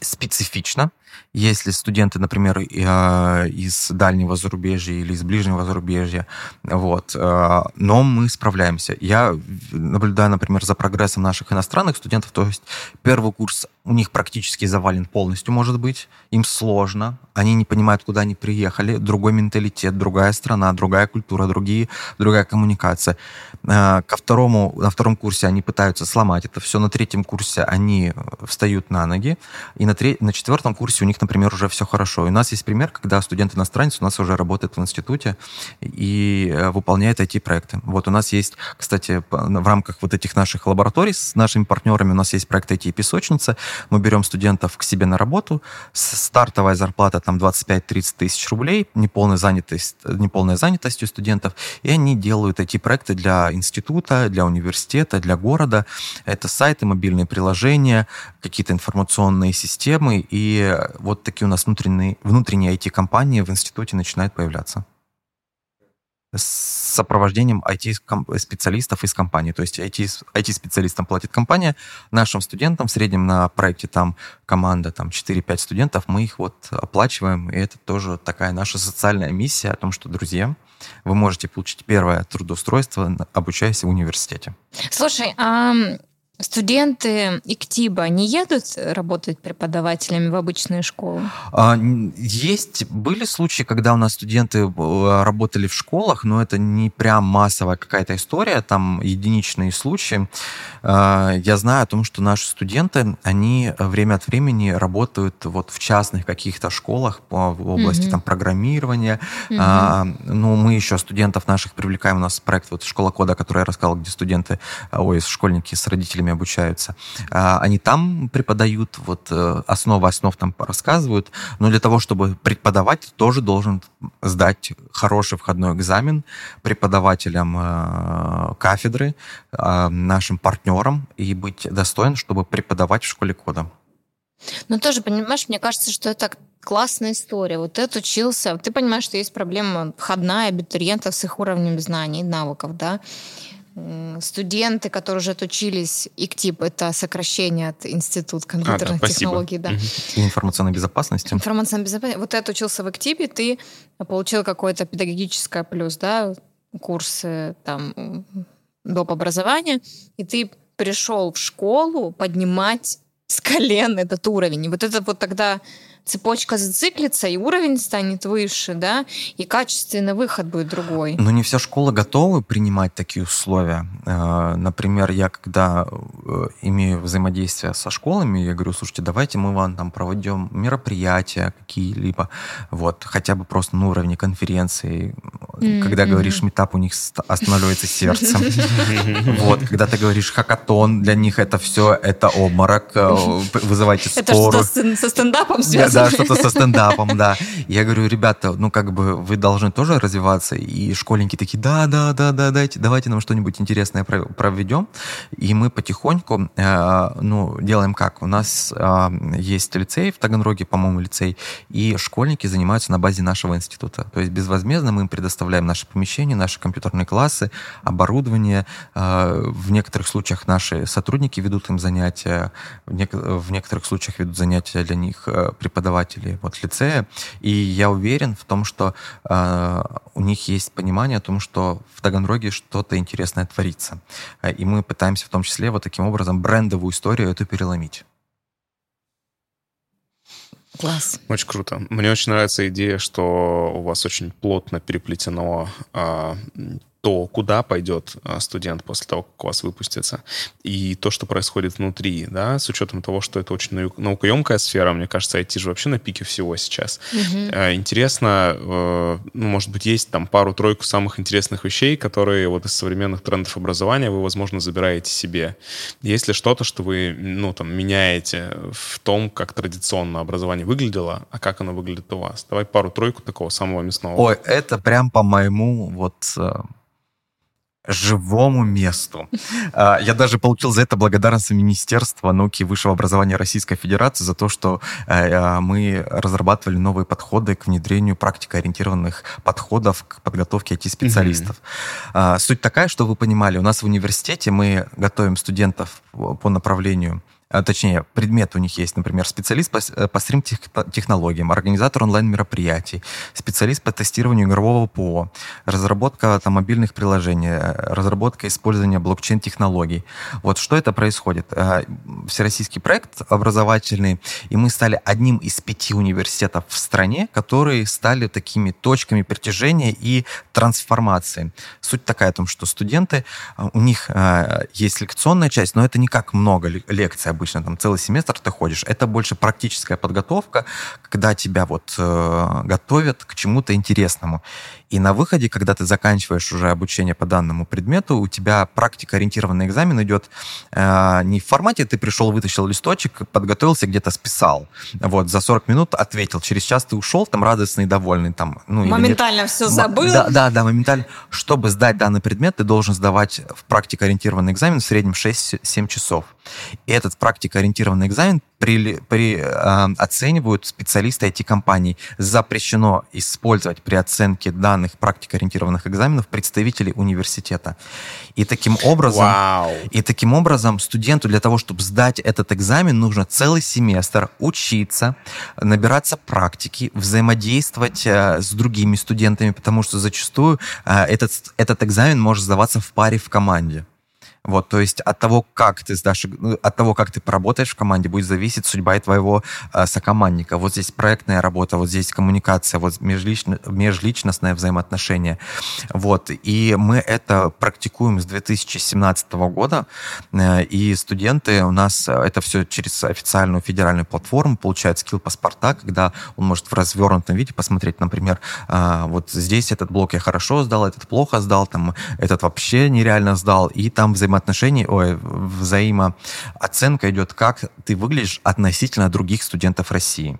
специфично. Если студенты, например, а, из дальнего зарубежья или из ближнего зарубежья, вот, а, но мы справляемся. Я наблюдаю, например, за прогрессом наших иностранных студентов, то есть первый курс у них практически завален полностью, может быть, им сложно, они не понимают, куда они приехали, другой менталитет, другая страна, другая культура, другие, другая коммуникация. А, ко второму, на втором курсе они пытаются сломать это все, на третьем курсе они встают на ноги, и на, треть, на четвертом курсе у них, например, уже все хорошо. И у нас есть пример, когда студент-иностранец у нас уже работает в институте и э, выполняет IT-проекты. Вот у нас есть, кстати, в рамках вот этих наших лабораторий с нашими партнерами у нас есть проект IT-песочница. Мы берем студентов к себе на работу. Стартовая зарплата там 25-30 тысяч рублей, неполная занятость, неполная занятость у студентов. И они делают IT-проекты для института, для университета, для города. Это сайты, мобильные приложения, какие-то информационные системы. И вот такие у нас внутренние, внутренние IT-компании в институте начинают появляться с сопровождением IT-специалистов из компании. То есть IT-специалистам платит компания, нашим студентам в среднем на проекте там команда там 4-5 студентов, мы их вот оплачиваем, и это тоже такая наша социальная миссия о том, что, друзья, вы можете получить первое трудоустройство, обучаясь в университете. Слушай, а Студенты ИКТИБа не едут работать преподавателями в обычные школы? А, есть, были случаи, когда у нас студенты э, работали в школах, но это не прям массовая какая-то история, там единичные случаи. А, я знаю о том, что наши студенты, они время от времени работают вот в частных каких-то школах в области mm-hmm. там программирования. Mm-hmm. Ну, мы еще студентов наших привлекаем, у нас проект вот «Школа кода», который я рассказал, где студенты, ой, школьники с родителями обучаются. А, они там преподают, вот э, основы основ там рассказывают, но для того, чтобы преподавать, тоже должен сдать хороший входной экзамен преподавателям э, кафедры, а, нашим партнерам и быть достоин, чтобы преподавать в школе кода. Ну, тоже, понимаешь, мне кажется, что это классная история. Вот ты учился, ты понимаешь, что есть проблема входная абитуриентов с их уровнем знаний навыков, да, студенты, которые уже отучились, ИКТИП, это сокращение от Институт компьютерных а, да, технологий. Да. И информационной безопасности. Информационной безопасности. Вот ты отучился в ИКТИПе, ты получил какое-то педагогическое плюс, да, курсы там доп. образования, и ты пришел в школу поднимать с колен этот уровень. И вот это вот тогда цепочка зациклится, и уровень станет выше, да, и качественный выход будет другой. Но не вся школа готова принимать такие условия. Э, например, я когда э, имею взаимодействие со школами, я говорю, слушайте, давайте мы вам там проведем мероприятия какие-либо, вот, хотя бы просто на уровне конференции. Mm-hmm. Когда говоришь метап, у них останавливается сердце. Вот, когда ты говоришь хакатон, для них это все, это обморок, э, вызывайте споры. Это что со стендапом связано? Да, что-то со стендапом, да. Я говорю, ребята, ну как бы вы должны тоже развиваться. И школьники такие, да, да, да, да, дайте, давайте нам что-нибудь интересное проведем. И мы потихоньку, э, ну, делаем как? У нас э, есть лицей в Таганроге, по-моему, лицей, и школьники занимаются на базе нашего института. То есть безвозмездно мы им предоставляем наши помещения, наши компьютерные классы, оборудование. Э, в некоторых случаях наши сотрудники ведут им занятия, в, нек- в некоторых случаях ведут занятия для них преподаватели преподавателей вот лицея, и я уверен в том, что э, у них есть понимание о том, что в Таганроге что-то интересное творится. И мы пытаемся в том числе вот таким образом брендовую историю эту переломить. Класс. Очень круто. Мне очень нравится идея, что у вас очень плотно переплетено а, то, куда пойдет а, студент после того, как у вас выпустится, и то, что происходит внутри, да, с учетом того, что это очень наукоемкая сфера, мне кажется, IT же вообще на пике всего сейчас. Угу. Интересно, э, ну, может быть, есть там пару-тройку самых интересных вещей, которые вот из современных трендов образования вы, возможно, забираете себе. Есть ли что-то, что вы, ну, там, меняете в том, как традиционно образование выглядело, а как оно выглядит у вас? Давай пару-тройку такого самого мясного. Ой, это прям по моему вот э, живому месту. А, я даже получил за это благодарность Министерства науки и высшего образования Российской Федерации за то, что э, а, мы разрабатывали новые подходы к внедрению практикоориентированных подходов к подготовке IT-специалистов. Mm-hmm. Суть такая, что вы понимали, у нас в университете мы готовим студентов по направлению а, точнее, предмет у них есть, например, специалист по, э, по стрим-технологиям, организатор онлайн-мероприятий, специалист по тестированию игрового ПО, разработка там, мобильных приложений, э, разработка использования блокчейн-технологий. Вот что это происходит? Э, всероссийский проект образовательный, и мы стали одним из пяти университетов в стране, которые стали такими точками притяжения и трансформации. Суть такая о том, что студенты, у них есть лекционная часть, но это не как много лекций обычно, там целый семестр ты ходишь. Это больше практическая подготовка, когда тебя вот э, готовят к чему-то интересному. И на выходе, когда ты заканчиваешь уже обучение по данному предмету, у тебя практика-ориентированный экзамен идет э, не в формате ты пришел, вытащил листочек, подготовился, где-то списал. Вот, за 40 минут ответил. Через час ты ушел, там радостный, довольный. Там, ну, моментально все забыл. Да, да, да, моментально. Чтобы сдать данный предмет, ты должен сдавать в практико-ориентированный экзамен в среднем 6-7 часов. И этот практико-ориентированный экзамен при, при, э, оценивают специалисты IT-компаний. Запрещено использовать при оценке данных практико-ориентированных экзаменов представителей университета. И таким образом, Вау. и таким образом студенту для того, чтобы сдать этот экзамен, нужно целый семестр учиться, набираться практики, взаимодействовать э, с другими студентами, потому что зачастую э, этот, этот экзамен может сдаваться в паре в команде. Вот, то есть от того, как ты сдашь, ну, от того, как ты поработаешь в команде, будет зависеть судьба твоего э, сокомандника. Вот здесь проектная работа, вот здесь коммуникация, вот межлично, межличностное взаимоотношение. Вот, и мы это практикуем с 2017 года, э, и студенты у нас, э, это все через официальную федеральную платформу, получают скилл-паспорта, когда он может в развернутом виде посмотреть, например, э, вот здесь этот блок я хорошо сдал, этот плохо сдал, там, этот вообще нереально сдал, и там взаимодействие взаимоотношений, ой, взаимооценка идет, как ты выглядишь относительно других студентов России.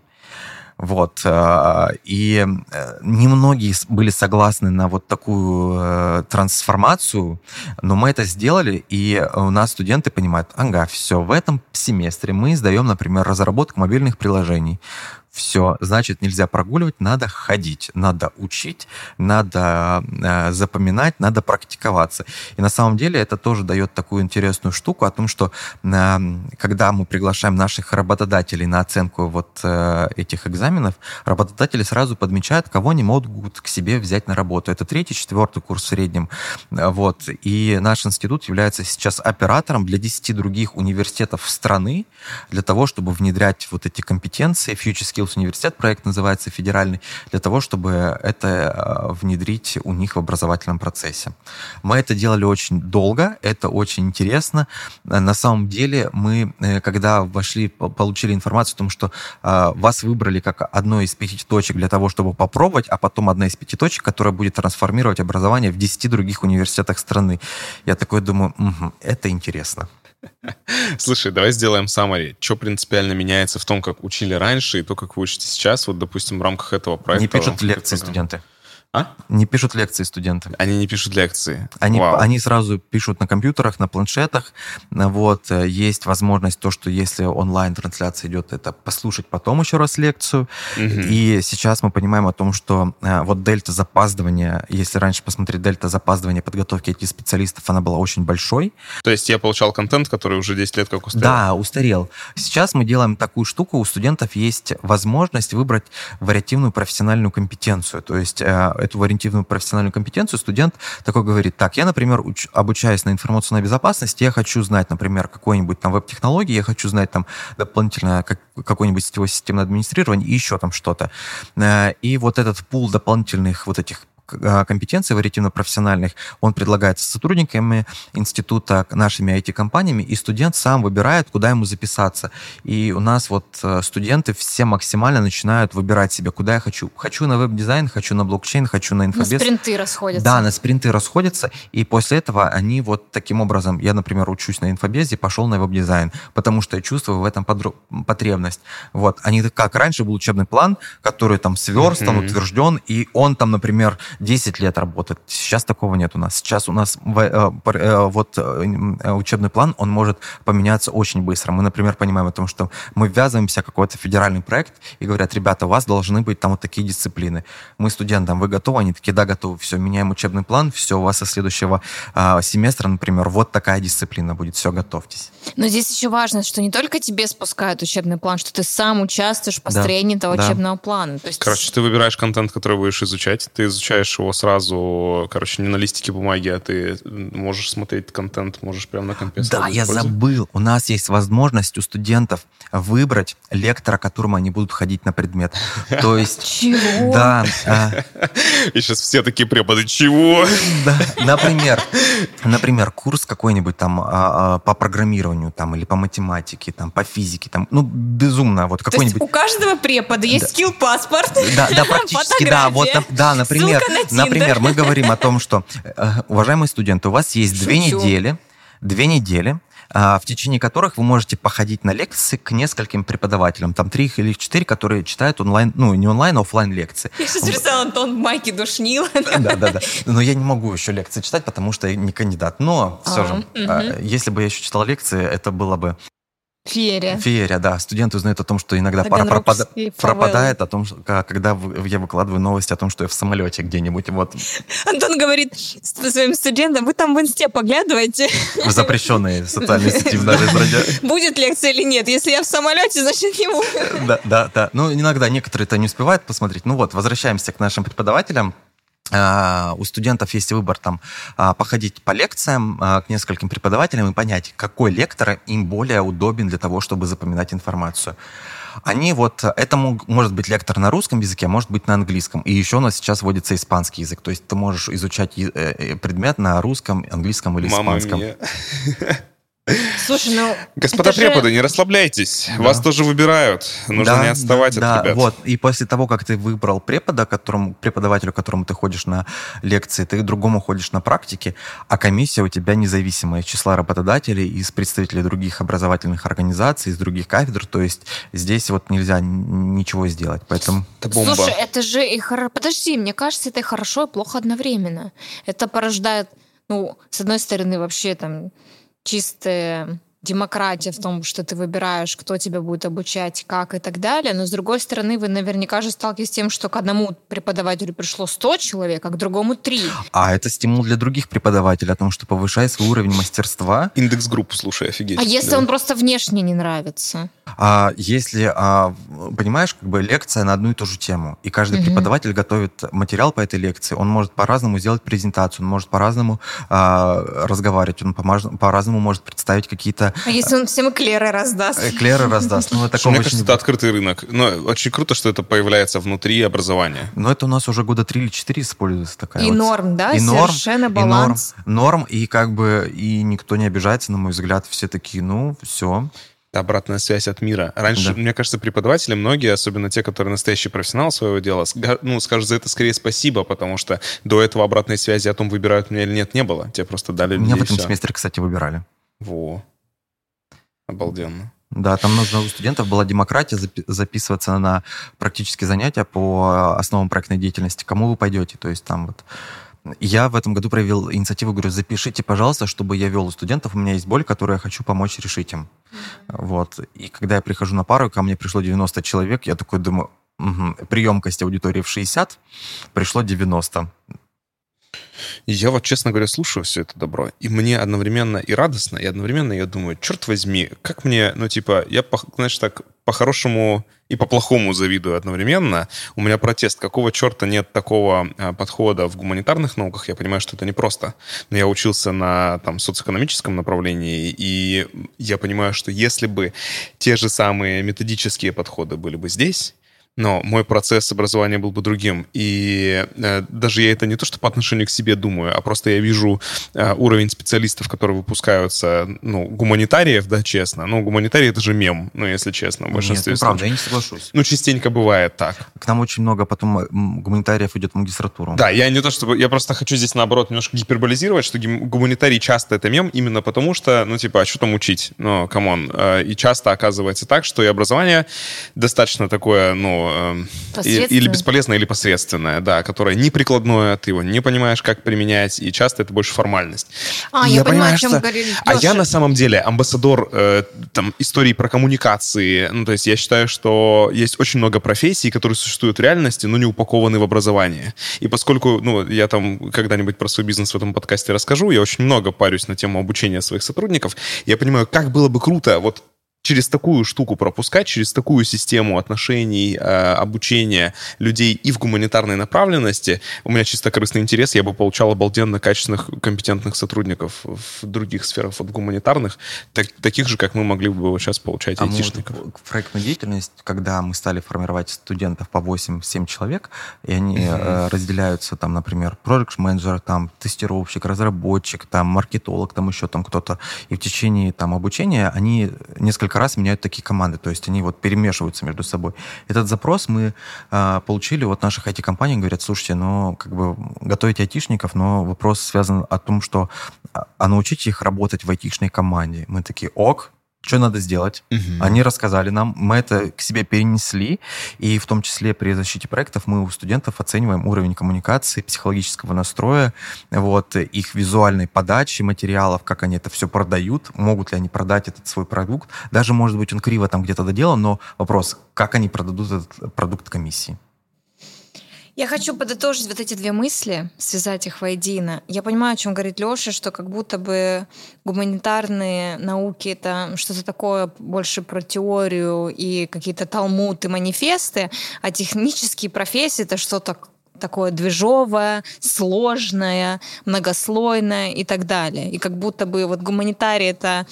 Вот. Э, и э, немногие были согласны на вот такую э, трансформацию, но мы это сделали, и у нас студенты понимают, ага, все, в этом семестре мы сдаем, например, разработку мобильных приложений все, значит, нельзя прогуливать, надо ходить, надо учить, надо э, запоминать, надо практиковаться. И на самом деле это тоже дает такую интересную штуку о том, что э, когда мы приглашаем наших работодателей на оценку вот э, этих экзаменов, работодатели сразу подмечают, кого они могут к себе взять на работу. Это третий, четвертый курс в среднем. Вот. И наш институт является сейчас оператором для 10 других университетов страны для того, чтобы внедрять вот эти компетенции, future Skills университет, проект называется федеральный, для того, чтобы это э, внедрить у них в образовательном процессе. Мы это делали очень долго, это очень интересно. На самом деле мы, э, когда вошли, получили информацию о том, что э, вас выбрали как одно из пяти точек для того, чтобы попробовать, а потом одна из пяти точек, которая будет трансформировать образование в десяти других университетах страны. Я такой думаю, угу, это интересно. Слушай, давай сделаем summary. Что принципиально меняется в том, как учили раньше, и то, как вы учите сейчас, вот, допустим, в рамках этого проекта? Не пишут лекции студенты. А? Не пишут лекции студенты. Они не пишут лекции. Они, они сразу пишут на компьютерах, на планшетах. Вот. Э, есть возможность то, что если онлайн-трансляция идет, это послушать потом еще раз лекцию. Угу. И сейчас мы понимаем о том, что э, вот дельта запаздывания, если раньше посмотреть дельта запаздывания подготовки этих специалистов, она была очень большой. То есть я получал контент, который уже 10 лет как устарел? Да, устарел. Сейчас мы делаем такую штуку, у студентов есть возможность выбрать вариативную профессиональную компетенцию. То есть э, эту вариативную профессиональную компетенцию, студент такой говорит, так, я, например, уч, обучаюсь на информационной безопасности, я хочу знать, например, какой-нибудь там веб-технологии, я хочу знать там дополнительно как, какой-нибудь сетевой системное администрирование и еще там что-то. Э, и вот этот пул дополнительных вот этих компетенций вариативно-профессиональных, он предлагается сотрудниками института, нашими IT-компаниями, и студент сам выбирает, куда ему записаться. И у нас вот э, студенты все максимально начинают выбирать себе, куда я хочу. Хочу на веб-дизайн, хочу на блокчейн, хочу на инфобез. На спринты расходятся. Да, на спринты расходятся, и после этого они вот таким образом, я, например, учусь на инфобезе, пошел на веб-дизайн, потому что я чувствую в этом потребность. Вот, они как раньше был учебный план, который там сверстан, mm-hmm. утвержден, и он там, например, 10 лет работает. Сейчас такого нет у нас. Сейчас у нас вот учебный план, он может поменяться очень быстро. Мы, например, понимаем о том, что мы ввязываемся в какой-то федеральный проект и говорят, ребята, у вас должны быть там вот такие дисциплины. Мы студентам, вы готовы? Они такие, да, готовы. Все, меняем учебный план, все, у вас со следующего семестра, например, вот такая дисциплина будет, все, готовьтесь. Но здесь еще важно, что не только тебе спускают учебный план, что ты сам участвуешь в построении да, этого да. учебного плана. То есть... Короче, ты выбираешь контент, который будешь изучать, ты изучаешь его сразу, короче, не на листике бумаги, а ты можешь смотреть контент, можешь прямо на компе Да, я забыл. У нас есть возможность у студентов выбрать лектора, которому они будут ходить на предмет. То есть... Чего? Да. А И сейчас все такие преподы, чего? Да, например, например, курс какой-нибудь там а, а, по программированию там или по математике, там по физике, там, ну, безумно, вот какой-нибудь... у каждого препода есть скилл-паспорт? Да, да, практически, да, вот, да, например, например, мы говорим о том, что, э, уважаемые студенты, у вас есть две недели, две недели, а, в течение которых вы можете походить на лекции к нескольким преподавателям. Там три или четыре, которые читают онлайн, ну, не онлайн, а офлайн лекции. Я сейчас представила Антон в майке душнила. Да, да, да. Но я не могу еще лекции читать, потому что я не кандидат. Но все же, а, если бы я еще читал лекции, это было бы Феерия. Феерия, да. Студенты узнают о том, что иногда пара пропада... пропадает, о том, что, когда я выкладываю новости о том, что я в самолете где-нибудь. Вот. Антон говорит своим студентам, вы там в инсте поглядываете. Запрещенные социальные сети в стране. Будет лекция или нет? Если я в самолете, значит не будет. Да, да, да. Ну, иногда некоторые это не успевают посмотреть. Ну вот, возвращаемся к нашим преподавателям. А, у студентов есть выбор там а, походить по лекциям а, к нескольким преподавателям и понять, какой лектор им более удобен для того, чтобы запоминать информацию. Они вот, это может быть лектор на русском языке, может быть на английском. И еще у нас сейчас вводится испанский язык. То есть ты можешь изучать э, э, предмет на русском, английском или испанском. Мама Слушай, ну... Господа преподы, же... не расслабляйтесь. Да. Вас тоже выбирают. Нужно да, не отставать да, от да. ребят. Вот. И после того, как ты выбрал препода, которому, преподавателю, которому ты ходишь на лекции, ты другому ходишь на практике, а комиссия у тебя независимая из числа работодателей, из представителей других образовательных организаций, из других кафедр. То есть здесь вот нельзя ничего сделать. Поэтому... Это бомба. Слушай, это же и хорошо... Подожди, мне кажется, это и хорошо, и плохо одновременно. Это порождает, ну, с одной стороны, вообще там чистая демократия в том, что ты выбираешь, кто тебя будет обучать, как и так далее. Но, с другой стороны, вы наверняка же сталкиваетесь с тем, что к одному преподавателю пришло 100 человек, а к другому 3. А это стимул для других преподавателей о том, что повышай свой уровень мастерства. Индекс группы, слушай, офигеть. А если да. он просто внешне не нравится? А если, а, понимаешь, как бы лекция на одну и ту же тему, и каждый угу. преподаватель готовит материал по этой лекции, он может по-разному сделать презентацию, он может по-разному а, разговаривать, он по-разному может представить какие-то... А если он всем эклеры раздаст? Эклеры раздаст. Ну, это Мне кажется, это открытый рынок. Но очень круто, что это появляется внутри образования. Но это у нас уже года три или четыре используется такая И вот. норм, да? И норм, Совершенно баланс. И норм, норм, и как бы и никто не обижается, на мой взгляд. Все такие, ну, все обратная связь от мира. Раньше, да. мне кажется, преподаватели, многие, особенно те, которые настоящий профессионал своего дела, ну, скажут за это скорее спасибо, потому что до этого обратной связи о том, выбирают меня или нет, не было. Тебе просто дали Меня в этом все. семестре, кстати, выбирали. Во. Обалденно. Да, там нужно у студентов была демократия записываться на практические занятия по основам проектной деятельности. Кому вы пойдете? То есть там вот я в этом году проявил инициативу, говорю, запишите, пожалуйста, чтобы я вел у студентов, у меня есть боль, которую я хочу помочь решить им. Mm-hmm. Вот. И когда я прихожу на пару, ко мне пришло 90 человек, я такой думаю, угу, приемкость аудитории в 60, пришло 90. Я вот, честно говоря, слушаю все это добро, и мне одновременно и радостно, и одновременно я думаю, черт возьми, как мне, ну, типа, я, знаешь, так по-хорошему и по-плохому завидую одновременно. У меня протест. Какого черта нет такого а, подхода в гуманитарных науках? Я понимаю, что это непросто. Но я учился на там, социоэкономическом направлении, и я понимаю, что если бы те же самые методические подходы были бы здесь, но мой процесс образования был бы другим. И э, даже я это не то, что по отношению к себе думаю, а просто я вижу э, уровень специалистов, которые выпускаются, ну, гуманитариев, да, честно. Ну, гуманитарий — это же мем, ну, если честно, в большинстве Нет, ну, правда, я не соглашусь. Ну, частенько бывает так. К нам очень много потом гуманитариев идет в магистратуру. Да, я не то, чтобы... Я просто хочу здесь, наоборот, немножко гиперболизировать, что гуманитарий часто это мем именно потому, что, ну, типа, а что там учить? Ну, come on. Э, и часто оказывается так, что и образование достаточно такое, ну, ну, э, или бесполезное, или посредственное, да, которое неприкладное, ты его не понимаешь, как применять, и часто это больше формальность. А, я, я понимаю, о чем что... говорит А я на самом деле амбассадор э, там, истории про коммуникации. Ну, то есть я считаю, что есть очень много профессий, которые существуют в реальности, но не упакованы в образование. И поскольку, ну, я там когда-нибудь про свой бизнес в этом подкасте расскажу, я очень много парюсь на тему обучения своих сотрудников, я понимаю, как было бы круто вот через такую штуку пропускать, через такую систему отношений, э, обучения людей и в гуманитарной направленности, у меня чисто корыстный интерес, я бы получал обалденно качественных, компетентных сотрудников в других сферах, вот гуманитарных, так, таких же, как мы могли бы вот сейчас получать а айтишников. Вот проектную деятельность, когда мы стали формировать студентов по 8-7 человек, и они mm-hmm. разделяются, там, например, project менеджер там, тестировщик, разработчик, там, маркетолог, там еще там кто-то, и в течение там обучения они несколько несколько раз меняют такие команды, то есть они вот перемешиваются между собой. Этот запрос мы э, получили от наших IT-компаний, говорят, слушайте, ну, как бы готовите айтишников, но вопрос связан о том, что а, а научите их работать в айтишной команде. Мы такие, ок, что надо сделать. Угу. Они рассказали нам, мы это к себе перенесли, и в том числе при защите проектов мы у студентов оцениваем уровень коммуникации, психологического настроя, вот, их визуальной подачи материалов, как они это все продают, могут ли они продать этот свой продукт. Даже, может быть, он криво там где-то доделан, но вопрос, как они продадут этот продукт комиссии. Я хочу подытожить вот эти две мысли, связать их воедино. Я понимаю, о чем говорит Леша, что как будто бы гуманитарные науки — это что-то такое больше про теорию и какие-то талмуды, манифесты, а технические профессии — это что-то такое движовое, сложное, многослойное и так далее. И как будто бы вот гуманитарий — это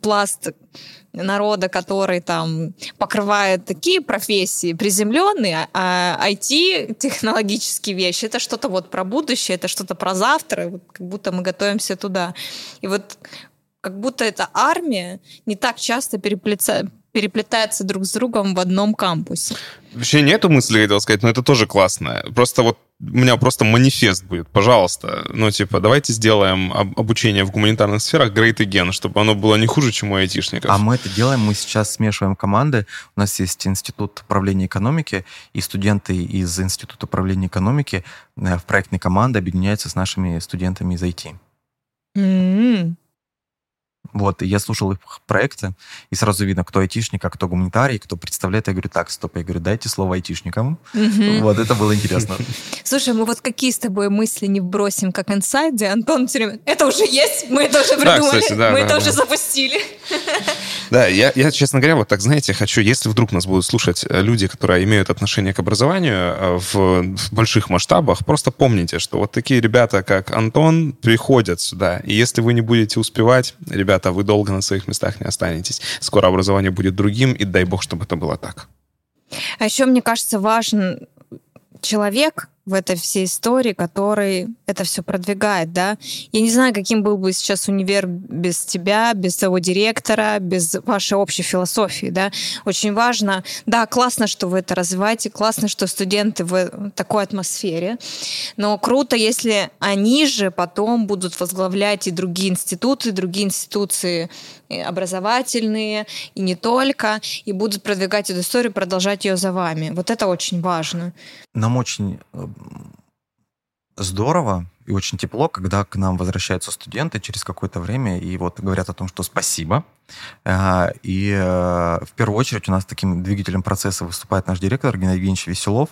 пласт народа, который там покрывает такие профессии приземленные, а IT, технологические вещи, это что-то вот про будущее, это что-то про завтра, вот как будто мы готовимся туда. И вот как будто эта армия не так часто переплетается, переплетается друг с другом в одном кампусе. Вообще нету мысли, хотел сказать, но это тоже классно. Просто вот у меня просто манифест будет, пожалуйста. Ну, типа, давайте сделаем обучение в гуманитарных сферах Great Again, чтобы оно было не хуже, чем у айтишников. А мы это делаем, мы сейчас смешиваем команды. У нас есть Институт управления экономики, и студенты из Института управления экономики э, в проектной команде объединяются с нашими студентами из IT. Mm-hmm. Вот, и я слушал их проекты, и сразу видно, кто айтишник, а кто гуманитарий, кто представляет. Я говорю, так, стоп, я говорю, дайте слово айтишникам. Угу. Вот, это было интересно. Слушай, мы вот какие с тобой мысли не вбросим, как инсайды, Антон все время, это уже есть, мы это уже придумали, да, кстати, да, мы да, это да. уже запустили. Да, я, я, честно говоря, вот так, знаете, хочу, если вдруг нас будут слушать э, люди, которые имеют отношение к образованию э, в, в больших масштабах, просто помните, что вот такие ребята, как Антон, приходят сюда, и если вы не будете успевать, ребята, вы долго на своих местах не останетесь. Скоро образование будет другим, и дай бог, чтобы это было так. А еще, мне кажется, важен человек, в этой всей истории, который это все продвигает, да. Я не знаю, каким был бы сейчас универ без тебя, без своего директора, без вашей общей философии, да. Очень важно, да, классно, что вы это развиваете, классно, что студенты в такой атмосфере, но круто, если они же потом будут возглавлять и другие институты, другие институции образовательные, и не только, и будут продвигать эту историю, продолжать ее за вами. Вот это очень важно. Нам очень э, здорово и очень тепло, когда к нам возвращаются студенты через какое-то время и вот говорят о том, что спасибо, а, и э, в первую очередь у нас таким двигателем процесса выступает наш директор Геннадий Евгеньевич Веселов.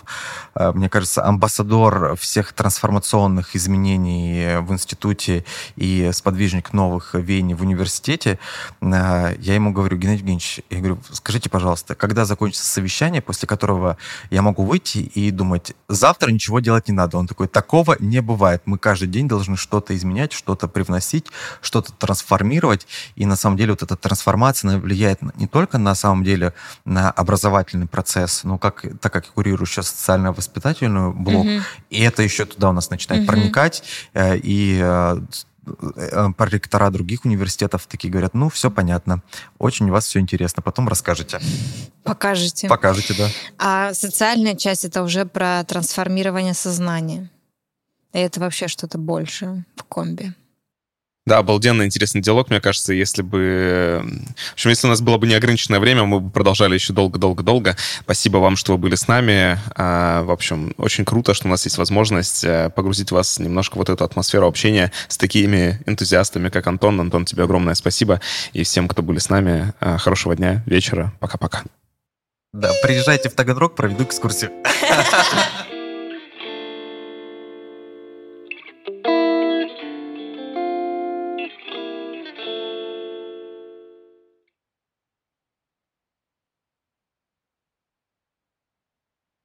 А, мне кажется, амбассадор всех трансформационных изменений в институте и сподвижник новых веяний в университете. Я ему говорю, Геннадий Евгеньевич, я говорю, скажите, пожалуйста, когда закончится совещание, после которого я могу выйти и думать, завтра ничего делать не надо. Он такой, такого не бывает. Мы каждый день должны что-то изменять, что-то привносить, что-то трансформировать. И на самом деле вот этот трансформация влияет не только на самом деле на образовательный процесс, но как, так как я курирую сейчас социально-воспитательную блок, угу. и это еще туда у нас начинает угу. проникать, э, и э, э, проректора других университетов такие говорят, ну, все понятно, очень у вас все интересно, потом расскажете. Покажете. Покажете, да. А социальная часть — это уже про трансформирование сознания. И это вообще что-то большее в комби. Да, обалденно интересный диалог, мне кажется, если бы... В общем, если у нас было бы неограниченное время, мы бы продолжали еще долго-долго-долго. Спасибо вам, что вы были с нами. А, в общем, очень круто, что у нас есть возможность э, погрузить вас немножко в вот эту атмосферу общения с такими энтузиастами, как Антон. Антон, тебе огромное спасибо. И всем, кто были с нами, э, хорошего дня, вечера. Пока-пока. Да, приезжайте в Таганрог, проведу экскурсию.